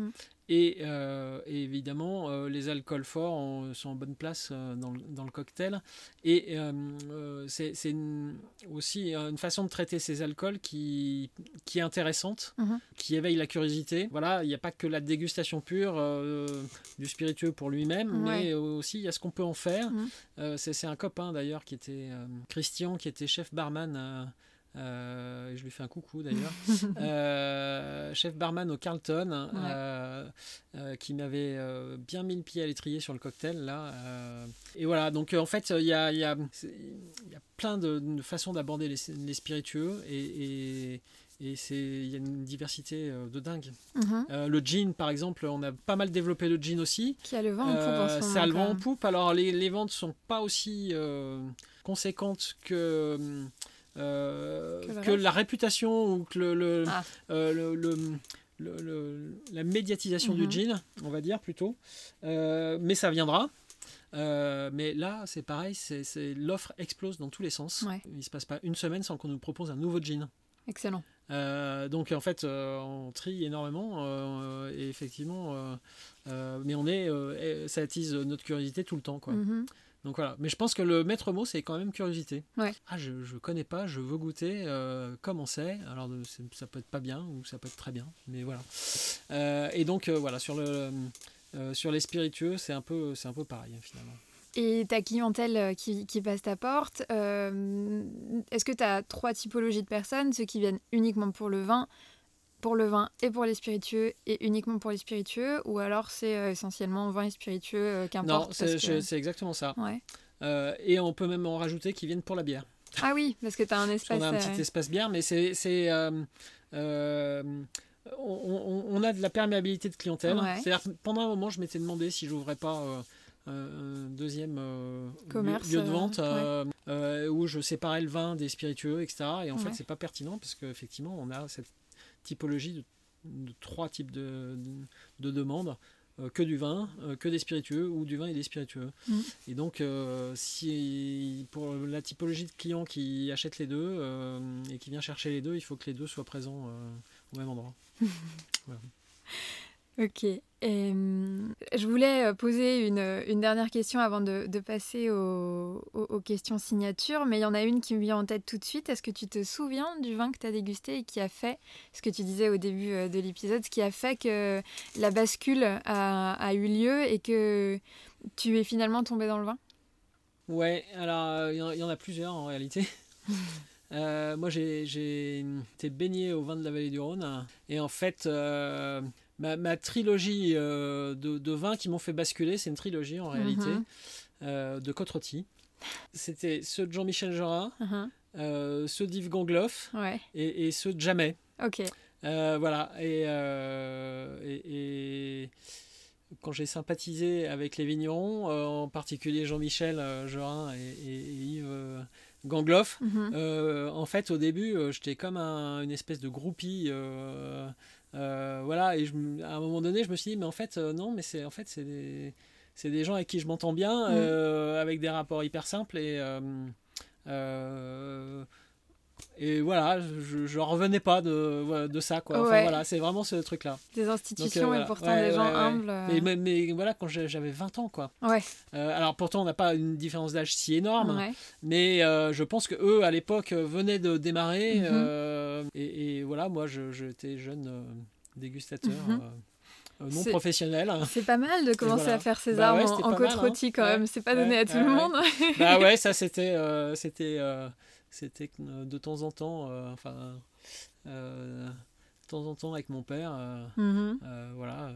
Euh, et, évidemment, euh, les alcools forts sont en bonne place euh, dans, le, cocktail. Et c'est aussi une façon de traiter ces alcools qui, qui est intéressante, mhm. qui éveille la curiosité. Voilà, il n'y a pas que la dégustation pure du spiritueux pour lui-même, mais aussi il y a ce qu'on peut en faire. Mhm. c'est un copain d'ailleurs qui était Christian, qui était chef barman euh, je lui fais un coucou d'ailleurs. Euh, chef barman au Carlton, euh, qui m'avait bien mis le pied à l'étrier sur le cocktail là. et voilà, donc en fait, il y a, y, a, y a, plein de, façons d'aborder les, spiritueux et, et c'est il y a une diversité de dingue. Mhm. Euh, le jean, par exemple, on a pas mal développé le jean aussi. Qui a le vent en poupe en Euh, ce moment. ça a le vent en poupe. Alors les, les ventes sont pas aussi euh, conséquentes que euh, Que le que la réputation ou que le, le- Ah. euh, le- le- le- le- la médiatisation Mhm. du jean, on va dire plutôt. Euh, mais ça viendra. Euh, mais là, c'est pareil, c'est l'offre explose dans tous les sens. Ouais. Il se passe pas une semaine sans qu'on nous propose un nouveau jean. Excellent. Euh, donc en fait, euh, on trie énormément euh, et effectivement, euh, euh, mais on est, euh, ça attise notre curiosité tout le temps, quoi. Mhm. Donc voilà. Mais je pense que le maître mot, c'est quand même curiosité. Ouais. Ah, je, je connais pas, je veux goûter. euh, comment c'est Alors ça peut être pas bien ou ça peut être très bien, mais voilà. Euh, et donc euh, voilà sur le euh, sur les spiritueux, c'est un peu c'est un peu pareil hein, finalement. Et ta clientèle euh, qui, qui passe ta porte, euh, est-ce que tu as trois typologies de personnes Ceux qui viennent uniquement pour le vin, pour le vin et pour les spiritueux, et uniquement pour les spiritueux Ou alors c'est euh, essentiellement vin et spiritueux, euh, Non, qu'importe c'est parce que- je- c'est exactement ça. Ouais. Euh, et on peut même en rajouter qui viennent pour la bière. Ah oui, parce que tu as un espace. qu'on a un petit espace bière, mais c'est. on, on- on a de la perméabilité de clientèle. Ouais. C'est-à-dire que pendant un moment, je m'étais demandé si j'ouvrais pas euh, euh, un deuxième euh, lieu- Commerce, lieu, de vente où je séparais le vin des spiritueux, etc. Et en Ouais. fait, c'est pas pertinent parce qu'effectivement, on a cette typologie de, de trois types de, de, de demandes. euh, que du vin, euh, que des spiritueux ou du vin et des spiritueux. Mm. Et donc, euh, si pour la typologie de clients qui achètent les deux et qui vient chercher les deux, il faut que les deux soient présents au même endroit. Ok. Et, je voulais euh, poser une, une dernière question avant de, de passer aux, aux- aux questions signatures, mais il y en a une qui me vient en tête tout de suite. Est-ce que tu te souviens du vin que tu as dégusté et qui a fait, ce que tu disais au début euh, de l'épisode, ce qui a fait que la bascule a, a eu lieu et que tu es finalement tombé dans le vin? Ouais, alors euh, il y en- il y, en a plusieurs en réalité. Euh, moi, j'ai- j'ai été baigné au vin de la vallée du Rhône. Et en fait, euh, ma, ma trilogie euh, de, de vins qui m'ont fait basculer, c'est une trilogie en réalité, Mhm. euh, de côte rôtie. C'était ceux de Jean-Michel Jorin, Mhm. euh, ceux d'Yves Gangloff Ouais, et, et ceux de Jamais. ok. Euh, voilà. Et, et- et quand j'ai sympathisé avec les vignerons, euh, en particulier Jean-Michel euh, Jorin et, et- et Yves euh, Gangloff, Mhm. en fait, au début, j'étais comme un- une espèce de groupie. Euh, voilà. Et je à un moment donné, je me suis dit, mais en fait, euh, non, mais c'est en fait, c'est des, des gens avec qui je m'entends bien, Mhm. euh, avec des rapports hyper simples et. euh, et voilà, je, je revenais pas de, de ça quoi. Enfin, Ouais. voilà, c'est vraiment ce truc là. Des institutions voilà. et pourtant Ouais, des gens ouais, humbles. euh, Mais, voilà, quand j'avais 20 ans quoi. Ouais, Euh, alors pourtant on n'a pas une différence d'âge si énorme, mais euh, je pense que eux à l'époque venaient de démarrer Mhm. et, et voilà, moi je- j'étais jeune dégustateur. Mhm. non professionnel. C'est pas mal de commencer voilà. à faire ses Bah armes ouais, en, côte mal, hein. quand Ouais. même. C'est pas donné à tout le monde. bah ouais, ça c'était euh, c'était euh, c'était de temps en temps, euh, enfin euh, de temps en temps avec mon père. euh, Mhm. euh, voilà.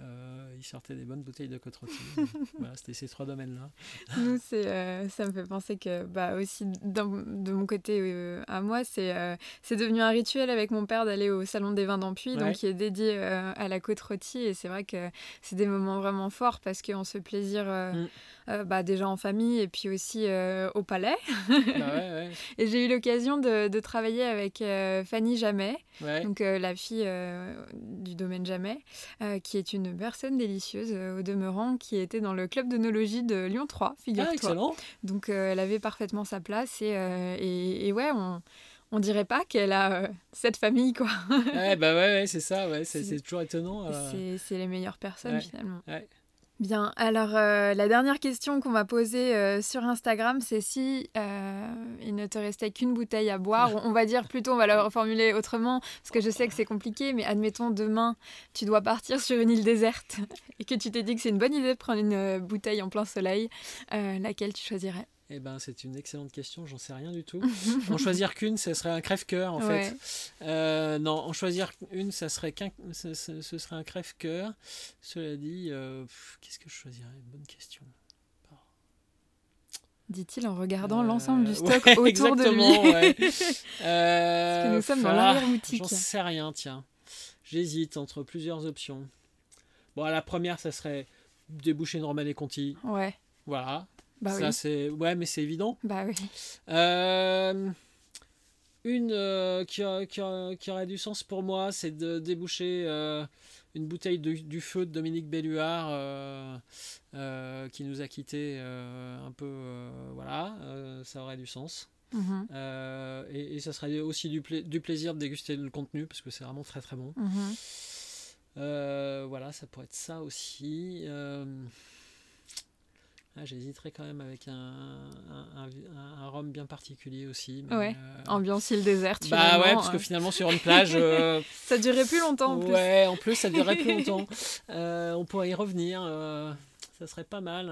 Euh, il sortait des bonnes bouteilles de côte rôtie. Voilà, c'était ces trois domaines-là. Nous, c'est, euh, ça me fait penser que, bah, aussi, de mon côté euh, à moi, c'est, euh, c'est devenu un rituel avec mon père d'aller au Salon des vins d'Ampuy, Ouais. donc qui est dédié à la côte rôtie. Et c'est vrai que c'est des moments vraiment forts parce qu'on se plaisir Mm. bah, déjà en famille et puis aussi au palais. bah ouais, ouais, Et j'ai eu l'occasion de, de travailler avec Fanny Jamet, ouais. donc la fille du domaine Jamais, qui est une personne délicieuse euh, au demeurant, qui était dans le club d'onologie de Lyon 3, Ah, figure-toi. excellent. Donc euh, elle avait parfaitement sa place et, euh, et, et ouais, on, on dirait pas qu'elle a euh, cette famille quoi. ouais, bah ouais, ouais, c'est ça. Ouais, c'est, toujours étonnant. euh, C'est- C'est les meilleures personnes ouais, finalement. ouais. Bien, alors euh, la dernière question qu'on m'a posée euh, sur Instagram, c'est si euh, il ne te restait qu'une bouteille à boire. on, va dire plutôt, on va la reformuler autrement, parce que je sais que c'est compliqué, mais admettons demain, tu dois partir sur une île déserte et que tu t'es dit que c'est une bonne idée de prendre une bouteille en plein soleil, laquelle tu choisirais? Eh ben, c'est une excellente question. J'en sais rien du tout. en choisir qu'une, ce serait un crève-cœur en Ouais. fait. Euh, non, en choisir une, ça serait qu'un, ce, serait un crève-cœur. Cela dit, euh, qu'est-ce que je choisirais? Bonne question. dit-il en regardant Euh, l'ensemble du stock ouais, autour de lui. ouais. Parce que nous sommes dans l'arrière-boutique. J'en sais rien, tiens. J'hésite entre plusieurs options. Bon, la première, ça serait déboucher une Romane Conti. Ouais, Voilà. Bah ça, oui. c'est. Ouais, mais c'est évident. Bah oui. Euh, Une euh, qui, a- qui a- qui aurait du sens pour moi, c'est de déboucher euh, une bouteille de- du feu de Dominique Belluard qui nous a quittés un peu. voilà, ça aurait du sens. Mhm, Euh, et, et ça serait aussi du, pla- du plaisir de déguster le contenu parce que c'est vraiment très très bon. mhm. Euh, voilà, ça pourrait être ça aussi. Euh, ah, J'hésiterais quand même avec un, un, un- un rhum bien particulier aussi. mais, Ouais. euh, Ambiance île déserte. bah finalement, ouais, parce que euh, finalement sur une plage, euh, Ça durait plus longtemps en plus. ouais, en plus ça durerait plus longtemps. Euh, on pourrait y revenir, ça serait pas mal.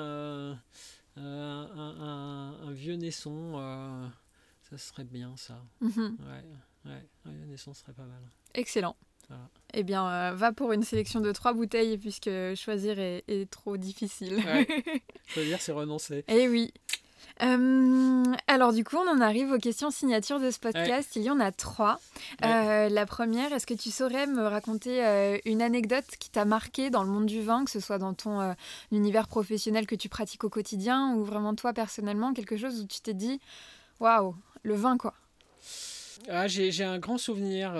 un, vieux naisson, ça serait bien ça. Mhm. Ouais, ouais, un vieux naisson serait pas mal. Excellent. Eh bien, euh, va pour une sélection de trois bouteilles puisque choisir est, est trop difficile. Ouais. Dire, c'est renoncer. Eh oui. Euh, alors du coup, on en arrive aux questions signatures de ce podcast. Il y en a trois. Ouais. Euh, la première, est-ce que tu saurais me raconter euh, une anecdote qui t'a marqué dans le monde du vin, que ce soit dans ton univers professionnel que tu pratiques au quotidien ou vraiment toi personnellement, quelque chose où tu t'es dit, waouh, le vin quoi? Ah, j'ai j'ai un grand souvenir.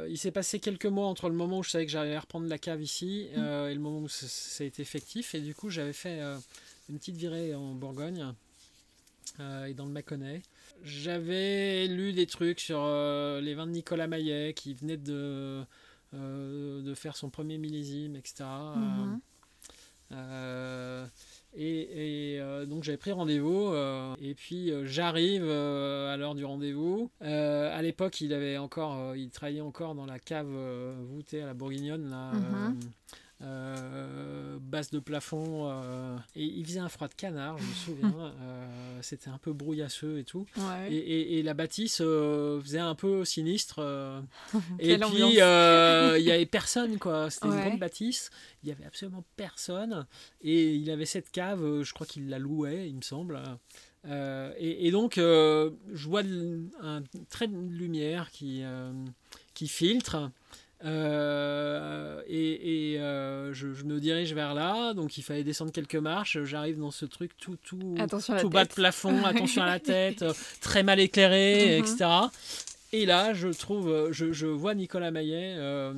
Euh, il s'est passé quelques mois entre le moment où je savais que j'allais reprendre la cave ici euh, et le moment où ça, a été effectif. Et du coup, j'avais fait euh, une petite virée en Bourgogne euh, et dans le Mâconnais. J'avais lu des trucs sur les vins de Nicolas Maillet qui venait de, de faire son premier millésime, etc. Et, et, euh, donc j'avais pris rendez-vous euh, et puis euh, j'arrive à l'heure du rendez-vous. À l'époque, il avait encore, il travaillait encore dans la cave voûtée à la Bourguignonne, là, Mhm. Euh, basse de plafond, euh, et il faisait un froid de canard, je me souviens. euh, C'était un peu brouillasseux et tout. Ouais. Et, et- et la bâtisse euh, faisait un peu sinistre. et puis, il y avait personne, quoi. C'était Ouais. une grande bâtisse. Il y avait absolument personne. Et il avait cette cave, je crois qu'il la louait, il me semble. Euh, et, et donc, euh, je vois un trait de lumière qui, euh, qui filtre. Euh, et et, euh, je, je me dirige vers là, donc il fallait descendre quelques marches. J'arrive dans ce truc tout, tout, Attention tout bas de plafond, attention à la tête, euh, très mal éclairé, Mhm. etc. Et là, je trouve, je, je vois Nicolas Maillet euh,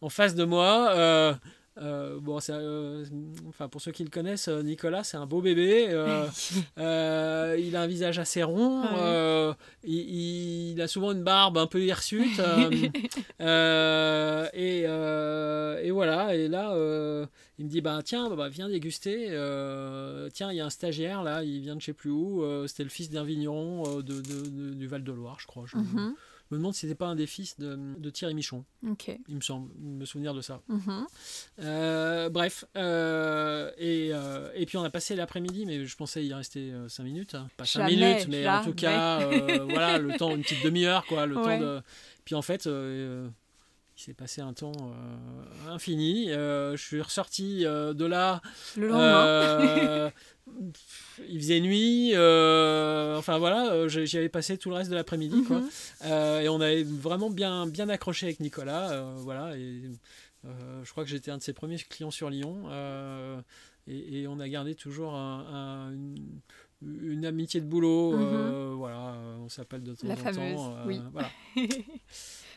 en face de moi. Euh, bon, euh, enfin, pour ceux qui le connaissent, euh, Nicolas, c'est un beau bébé. euh, il a un visage assez rond. Ouais. il, il a souvent une barbe un peu hirsute. et, et voilà. Et là, il me dit bah tiens, bah, viens déguster. tiens, il y a un stagiaire là, il vient de je sais plus où. C'était le fils d'un vigneron de, de- de- du Val de Loire, je crois. Je Mhm. Me demande si c'était pas un des fils de, de Thierry Michon. Il me semble me souvenir de ça. Mhm. Euh, bref, euh, et, euh, et puis on a passé l'après-midi, mais je pensais y rester 5 minutes. hein. Pas 5 Jamais, minutes, mais en tout cas, voilà, le temps, une petite demi-heure, quoi. Le Ouais. temps de... Puis en fait, il s'est passé un temps euh, infini. Euh, je suis ressorti euh, de là. Le lendemain. il faisait nuit, enfin voilà, j'y avais passé tout le reste de l'après-midi. Mhm. Euh, et on avait vraiment bien, bien accroché avec Nicolas. voilà, et je crois que j'étais un de ses premiers clients sur Lyon. et, et on a gardé toujours un- un- une, une amitié de boulot. euh, voilà, on s'appelle de temps Mhm. La en fameuse, temps. oui. Voilà.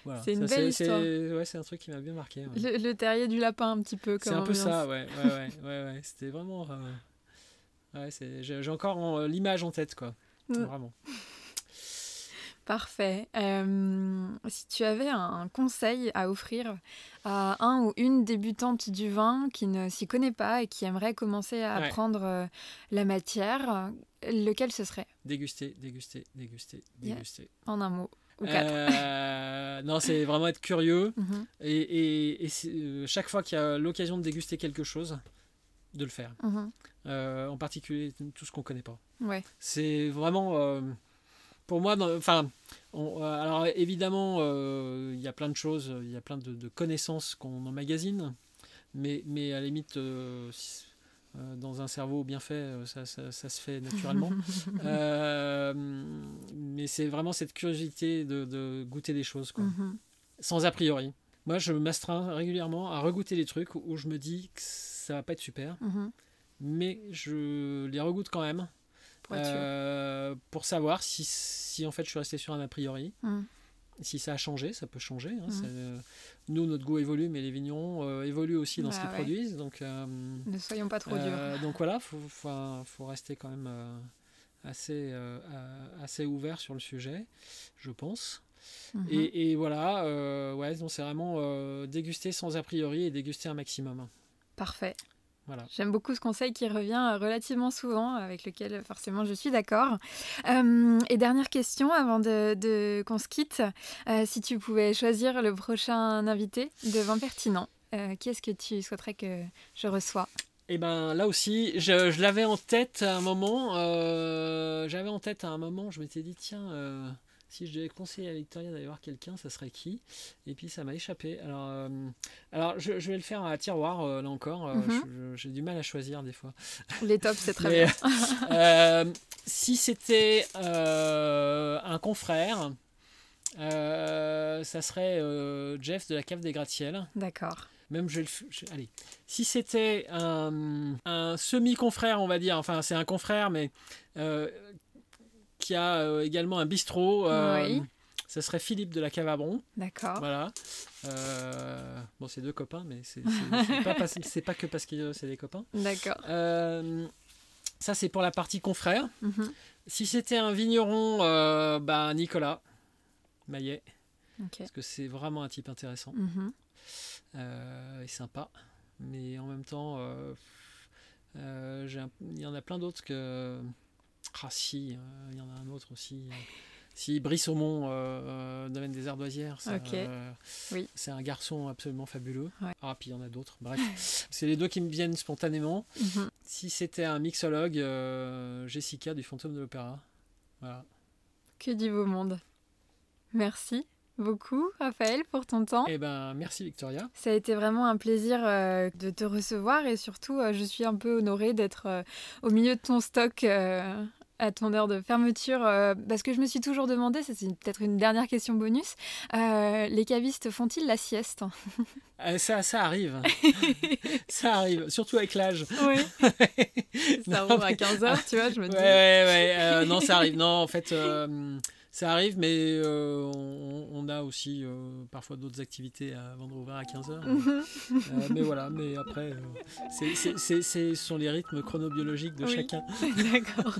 Voilà, C'est une belle histoire. c'est- Ouais, c'est un truc qui m'a bien marqué. ouais. le, le terrier du lapin un petit peu C'est un peu ça, ouais. ouais, ouais, ouais. C'était vraiment. euh, ouais, c'est- j'ai encore en- l'image en tête, quoi. Mm. Vraiment. Parfait. Euh, si tu avais un conseil à offrir à un ou une débutante du vin qui ne s'y connaît pas et qui aimerait commencer à apprendre euh, la matière, lequel ce serait? Déguster, déguster, déguster, Yeah. déguster. En un mot ou quatre Euh, non, c'est vraiment être curieux. Mhm, Et, et- et c'est, euh, chaque fois qu'il y a l'occasion de déguster quelque chose, de le faire. mhm. Euh, en particulier tout ce qu'on connaît pas. Ouais. C'est vraiment, euh, pour moi, enfin, on- alors évidemment, il y a plein de choses, il y a plein de, de connaissances qu'on emmagasine, mais, mais à la limite, si- euh, dans un cerveau bien fait, euh, ça, ça- ça se fait naturellement. Euh, mais c'est vraiment cette curiosité de, de goûter des choses, quoi. Mhm. sans a priori. Moi, je m'astreins régulièrement à regoûter des trucs où je me dis que ça va pas être super, Mhm. mais je les regoute quand même Pour euh, savoir si, si en fait je suis resté sur un a priori. Mhm. Si ça a changé, ça peut changer. hein, c'est- euh, nous, notre goût évolue, mais les vignerons euh, évoluent aussi dans ce Bah qu'ils ouais. produisent. Donc, euh, Ne soyons pas trop durs. donc voilà, faut, faut, faut rester quand même assez, assez ouvert sur le sujet, je pense. Mhm. Et, et voilà, ouais, donc c'est vraiment déguster sans a priori et déguster un maximum. Parfait. Voilà. J'aime beaucoup ce conseil qui revient euh, relativement souvent, avec lequel euh, forcément je suis d'accord. Euh, et dernière question avant de, de- qu'on se quitte, Euh, si tu pouvais choisir le prochain invité de Vin Pertinent, euh, qui est-ce que tu souhaiterais que je reçois? Et ben là aussi, je, je l'avais en tête à un moment. J'avais en tête à un moment, je m'étais dit tiens, si je devais conseiller à Victoria d'aller voir quelqu'un, ça serait qui? Et puis ça m'a échappé. Alors, euh, alors je, je vais le faire à tiroir euh, là encore. euh, Mhm. J'ai du mal à choisir des fois. Les tops, c'est très Mais, bien. si c'était un confrère, ça serait Jeff de la cave des gratte-ciel. D'accord. Même je vais le je- allez. Si c'était un, un semi-confrère, on va dire, enfin c'est un confrère, mais euh, qui a euh, également un bistrot, euh, Oui. ça serait Philippe de la cave à Bron. D'accord. Voilà. Euh, bon, c'est deux copains, mais c'est pas, pas que parce que c'est des copains. D'accord. Euh, ça, c'est pour la partie confrère. Mhm. Si c'était un vigneron, euh, bah, Nicolas Maillet, parce que c'est vraiment un type intéressant Mhm. et sympa. Mais en même temps, il y en a plein d'autres que. Ah, si, euh, il y en a un autre aussi. Si, Brice-Aumont, euh, euh, domaine des ardoisières, ça, Ok. euh, Oui. c'est un garçon absolument fabuleux. Ouais. Ah, puis il y en a d'autres. Bref, c'est les deux qui me viennent spontanément. Mhm. Si c'était un mixologue, Jessica du Fantôme de l'Opéra. Voilà. Que du beau monde. Merci beaucoup, Raphaël, pour ton temps. Eh ben, merci Victoria. Ça a été vraiment un plaisir euh, de te recevoir et surtout, euh, je suis un peu honorée d'être euh, au milieu de ton stock à ton heure de fermeture euh, parce que je me suis toujours demandé, ça c'est peut-être une dernière question bonus, euh, les cavistes font-ils la sieste? Euh, ça, ça arrive. ça arrive, surtout avec l'âge. Oui. ça Non, rouvre à mais- 15h, tu vois, je me Ouais, dis. ouais, ouais. euh, non, ça arrive. Non, en fait, ça arrive, mais euh, on, on a aussi euh, parfois d'autres activités avant de rouvrir à 15h. Mhm. mais voilà, mais après, euh, c'est- c'est- c'est- c'est- ce sont les rythmes chronobiologiques de Oui. chacun. D'accord.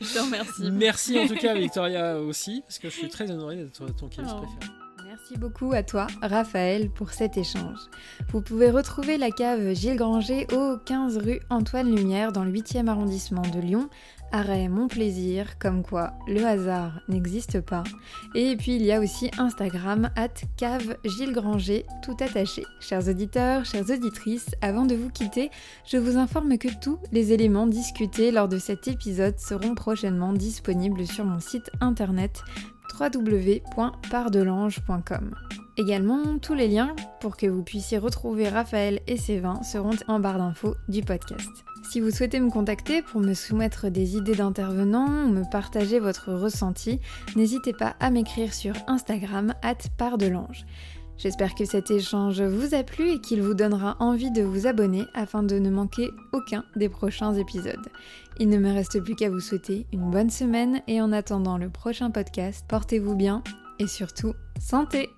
Je te remercie. Merci en tout cas, Victoria aussi, parce que je suis très honoré d'être ton caviste Oh. préféré. Merci beaucoup à toi, Raphaël, pour cet échange. Vous pouvez retrouver la cave Gilles Granger au 15 rue Antoine Lumière dans le 8e arrondissement de Lyon. Arrêt Mon Plaisir, comme quoi le hasard n'existe pas. Et puis il y a aussi Instagram, at cave Gilles Granger, tout attaché. Chers auditeurs, chères auditrices, avant de vous quitter, je vous informe que tous les éléments discutés lors de cet épisode seront prochainement disponibles sur mon site internet www.pardelange.com. Également, tous les liens pour que vous puissiez retrouver Raphaël et ses vins seront en barre d'infos du podcast. Si vous souhaitez me contacter pour me soumettre des idées d'intervenants ou me partager votre ressenti, n'hésitez pas à m'écrire sur Instagram at pardelange. J'espère que cet échange vous a plu et qu'il vous donnera envie de vous abonner afin de ne manquer aucun des prochains épisodes. Il ne me reste plus qu'à vous souhaiter une bonne semaine et en attendant le prochain podcast, portez-vous bien et surtout, santé